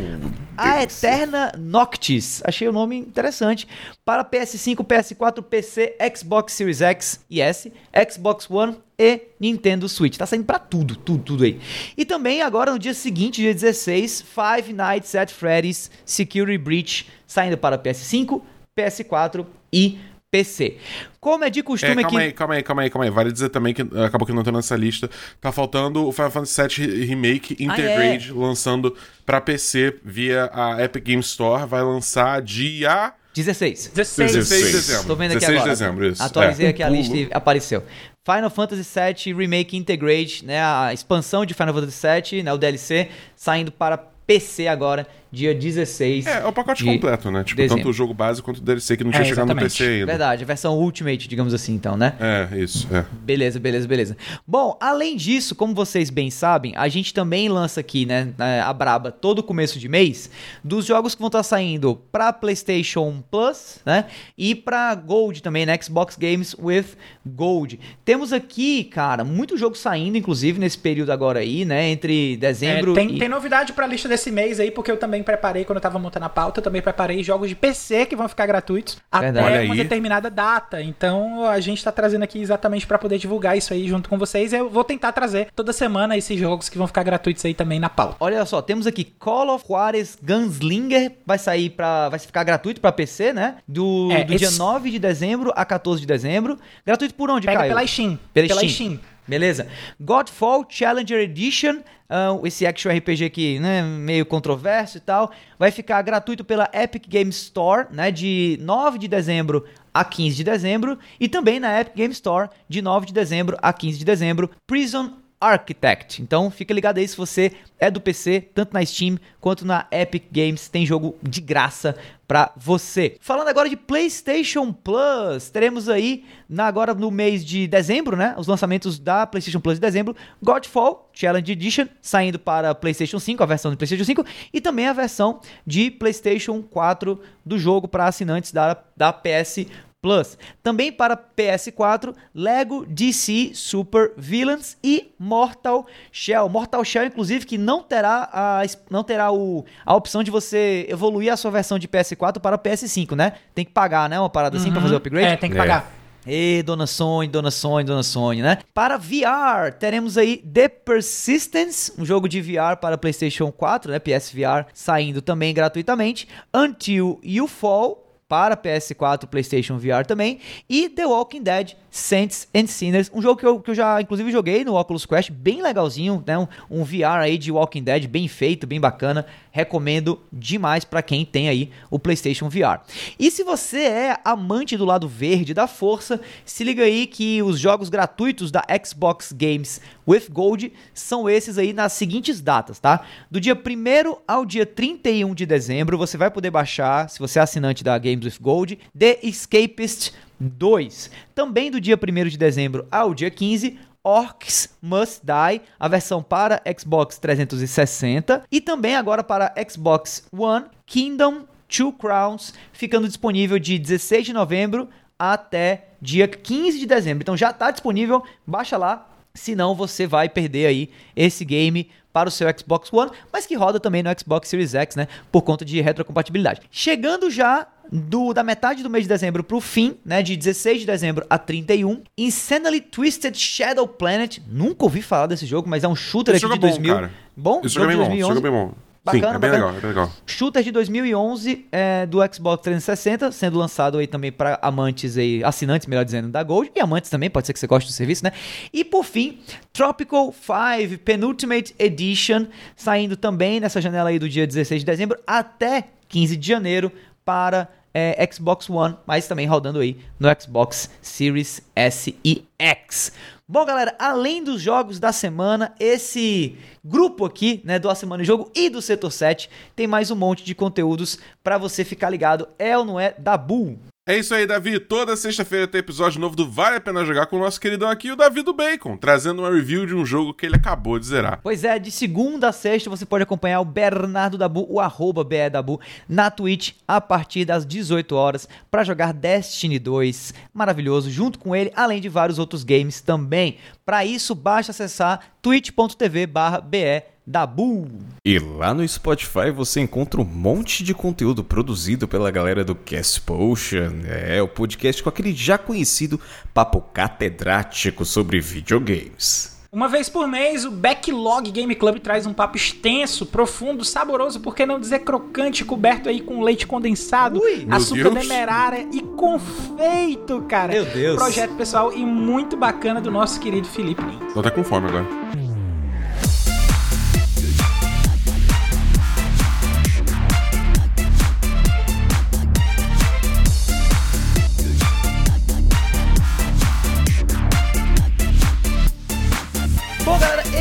A. Eterna Noctis. Achei o nome interessante. Para PS5, PS4, PC, Xbox Series X e S, Xbox One e Nintendo Switch. Tá saindo pra tudo, tudo, tudo aí. E também agora no dia seguinte, dia 16, Five Nights at Freddy's Security Breach, saindo para PS5, PS4 e PC. Como é de É, costume calma aqui... aí, calma aí, calma aí, calma aí. Vale dizer também que eh, acabou que não tá nessa lista. Tá faltando o Final Fantasy VII Remake Intergrade lançando pra PC via a Epic Game Store. Vai lançar dia 16. 16. 16 de dezembro. Tô vendo aqui 16 agora. de dezembro, isso. Atualizei É. aqui a lista e apareceu. Final Fantasy VII Remake Integrate, né, a expansão de Final Fantasy VII, né, o DLC, saindo para PC agora, dia 16. É, é o pacote de completo, né? Tipo, dezembro. tanto o jogo base quanto o DLC que não tinha É, chegado no. PC ainda. Verdade, a versão Ultimate, digamos assim, então, né? É, isso, é. Beleza, beleza, beleza. Bom, além disso, como vocês bem sabem, a gente também lança aqui, né, é, a Braba, todo começo de mês, dos jogos que vão estar saindo pra PlayStation Plus, né, e pra Gold também, né, Xbox Games with Gold. Temos aqui, cara, muito jogo saindo, inclusive, nesse período agora aí, né, entre É, dezembro tem, e... tem novidade pra lista desse mês aí, porque eu também preparei, quando eu tava montando a pauta, eu também preparei jogos de PC que vão ficar gratuitos Verdade. até Olha uma aí. determinada data. Então a gente tá trazendo aqui exatamente pra poder divulgar isso aí junto com vocês. Eu vou tentar trazer toda semana esses jogos que vão ficar gratuitos aí também na pauta. Olha só, temos aqui Call of Juarez Gunslinger, vai sair para vai ficar gratuito pra PC, né? Do, É, do dia esse- 9 de dezembro a 14 de dezembro. Gratuito por onde, Pega Caio? pela Steam. Pela Pela Steam. Steam. Beleza? Godfall Challenger Edition, ah, esse action RPG aqui, né, meio controverso e tal, vai ficar gratuito pela Epic Games Store, né, de 9 de dezembro a 15 de dezembro, e também na Epic Games Store de 9 de dezembro a 15 de dezembro, Prison Architect. Então fica ligado aí se você é do PC, tanto na Steam quanto na Epic Games, tem jogo de graça para você. Falando agora de PlayStation Plus, teremos aí na, agora no mês de dezembro, né, os lançamentos da PlayStation Plus de dezembro, Godfall Challenge Edition saindo para PlayStation 5, a versão de PlayStation 5 e também a versão de PlayStation 4 do jogo para assinantes da, da PS Plus. Também para PS4, Lego DC Super Villains e Mortal Shell. Mortal Shell, inclusive, que não terá a, não terá o, a opção de você evoluir a sua versão de PS4 para PS5, né? Tem que pagar, né? Uma parada assim para fazer o upgrade. É, tem que pagar. Ê, dona Sony, dona Sony, dona Sony, né? Para VR, teremos aí The Persistence, um jogo de VR para PlayStation 4, né? PSVR, saindo também gratuitamente. Until You Fall, para PS4, PlayStation VR também, e The Walking Dead Saints and Sinners, um jogo que eu, que eu já inclusive joguei no Oculus Quest, bem legalzinho, né? Um, um VR aí de Walking Dead bem feito, bem bacana. Recomendo demais para quem tem aí o PlayStation VR. E se você é amante do lado verde da força, se liga aí que os jogos gratuitos da Xbox Games with Gold são esses aí nas seguintes datas, tá? Do dia 1 ao dia 31 de dezembro, você vai poder baixar, se você é assinante da Games with Gold, The Escapist 2. Também do dia 1 de dezembro ao dia 15, Orcs Must Die, a versão para Xbox 360 e também agora para Xbox One, Kingdom Two Crowns, ficando disponível de 16 de novembro até dia 15 de dezembro. Então já está disponível, baixa lá, senão você vai perder aí esse game para o seu Xbox One, mas que roda também no Xbox Series X, né, por conta de retrocompatibilidade. Chegando já do, da metade do mês de dezembro pro fim, né, de 16 de dezembro a 31, Insanely Twisted Shadow Planet, nunca ouvi falar desse jogo, mas é um shooter Esse aqui de é bom, 2000. cara. Bom, Esse jogo é bem bom, esse jogo é bem bom. Sim, Bacana, é bem bacana. legal, é bem legal. Shooter de 2011 é, do Xbox 360, sendo lançado aí também para amantes aí, assinantes, melhor dizendo, da Gold e amantes também, pode ser que você goste do serviço, né? E por fim, Tropical 5 Penultimate Edition, saindo também nessa janela aí do dia 16 de dezembro até 15 de janeiro para é, Xbox One, mas também rodando aí no Xbox Series S e X. Bom, galera, além dos jogos da semana, esse grupo aqui, né, do A Semana em Jogo e do Setor 7, tem mais um monte de conteúdos pra você ficar ligado. É ou não é da Bull? É isso aí, Davi. Toda sexta-feira tem episódio novo do Vale a Pena Jogar com o nosso queridão aqui, o Davi do Bacon, trazendo uma review de um jogo que ele acabou de zerar. Pois é, de segunda a sexta você pode acompanhar o Bernardo Dabu, o arroba BE Dabu, na Twitch a partir das 18 horas para jogar Destiny 2, maravilhoso, junto com ele, além de vários outros games também. Para isso, basta acessar twitch.tv barra BE Dabu. E lá no Spotify você encontra um monte de conteúdo produzido pela galera do Cast Potion. É o podcast com aquele já conhecido papo catedrático sobre videogames. Uma vez por mês, o Backlog Game Club traz um papo extenso, profundo, saboroso, por que não dizer crocante, coberto aí com leite condensado, Ui, açúcar demerara e confeito, cara. Meu Deus. Projeto pessoal e muito bacana do nosso querido Felipe Lins. Tô até com fome agora.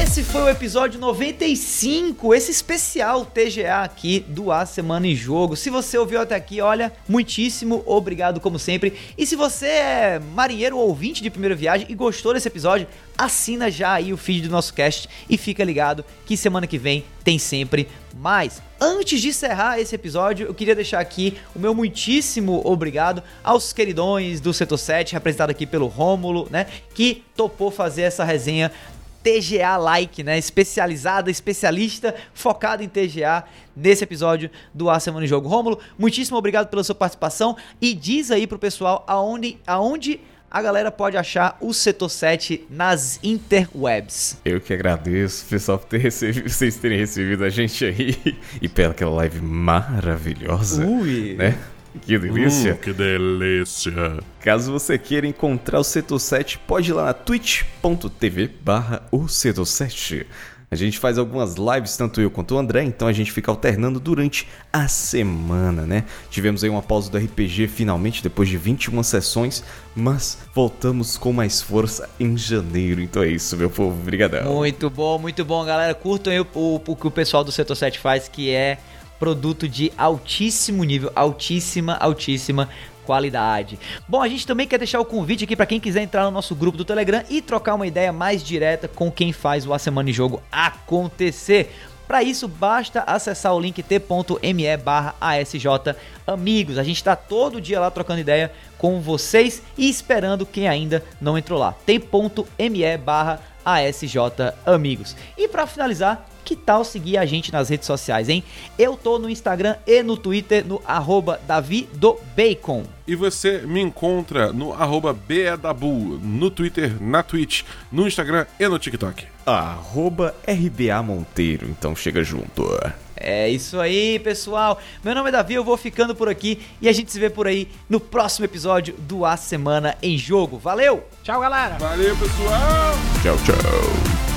Esse foi o episódio 95, esse especial TGA aqui do A Semana em Jogo. Se você ouviu até aqui, olha, muitíssimo obrigado como sempre. E se você é marinheiro ou ouvinte de primeira viagem e gostou desse episódio, assina já aí o feed do nosso cast e fica ligado que semana que vem tem sempre mais. Antes de encerrar esse episódio, eu queria deixar aqui o meu muitíssimo obrigado aos queridões do Setor 7, representado aqui pelo Rômulo, né, que topou fazer essa resenha TGA like, né? Especializada, especialista, focada em TGA nesse episódio do A Semana em Jogo. Rômulo, muitíssimo obrigado pela sua participação e diz aí pro pessoal aonde, aonde a galera pode achar o Setor 7 nas interwebs. Eu que agradeço, pessoal, por ter recebido, vocês terem recebido a gente aí e pela aquela live maravilhosa. Ui. né? Que delícia. Hum, que delícia. Caso você queira encontrar o Setor 7, pode ir lá na twitch.tv barra o Setor 7. A gente faz algumas lives, tanto eu quanto o André, então a gente fica alternando durante a semana, né? Tivemos aí uma pausa do RPG finalmente, depois de 21 sessões, mas voltamos com mais força em janeiro. Então é isso, meu povo. Obrigadão. Muito bom, muito bom, galera. Curtam aí o, o, o que o pessoal do Setor 7 faz, que é produto de altíssimo nível, altíssima, altíssima qualidade. Bom, a gente também quer deixar o convite aqui para quem quiser entrar no nosso grupo do Telegram e trocar uma ideia mais direta com quem faz o A Semana em Jogo acontecer. Para isso, basta acessar o link t.me barra ASJ Amigos. A gente está todo dia lá trocando ideia com vocês e esperando quem ainda não entrou lá. t.me barra ASJ Amigos. E para finalizar, que tal seguir a gente nas redes sociais, hein? Eu tô no Instagram e no Twitter no arroba Davi do Bacon. E você me encontra no arroba Bedabu, no Twitter, na Twitch, no Instagram e no TikTok. Arroba RBA Monteiro, então chega junto. É isso aí, pessoal. Meu nome é Davi, eu vou ficando por aqui e a gente se vê por aí no próximo episódio do A Semana em Jogo. Valeu! Tchau, galera! Valeu, pessoal! Tchau, tchau.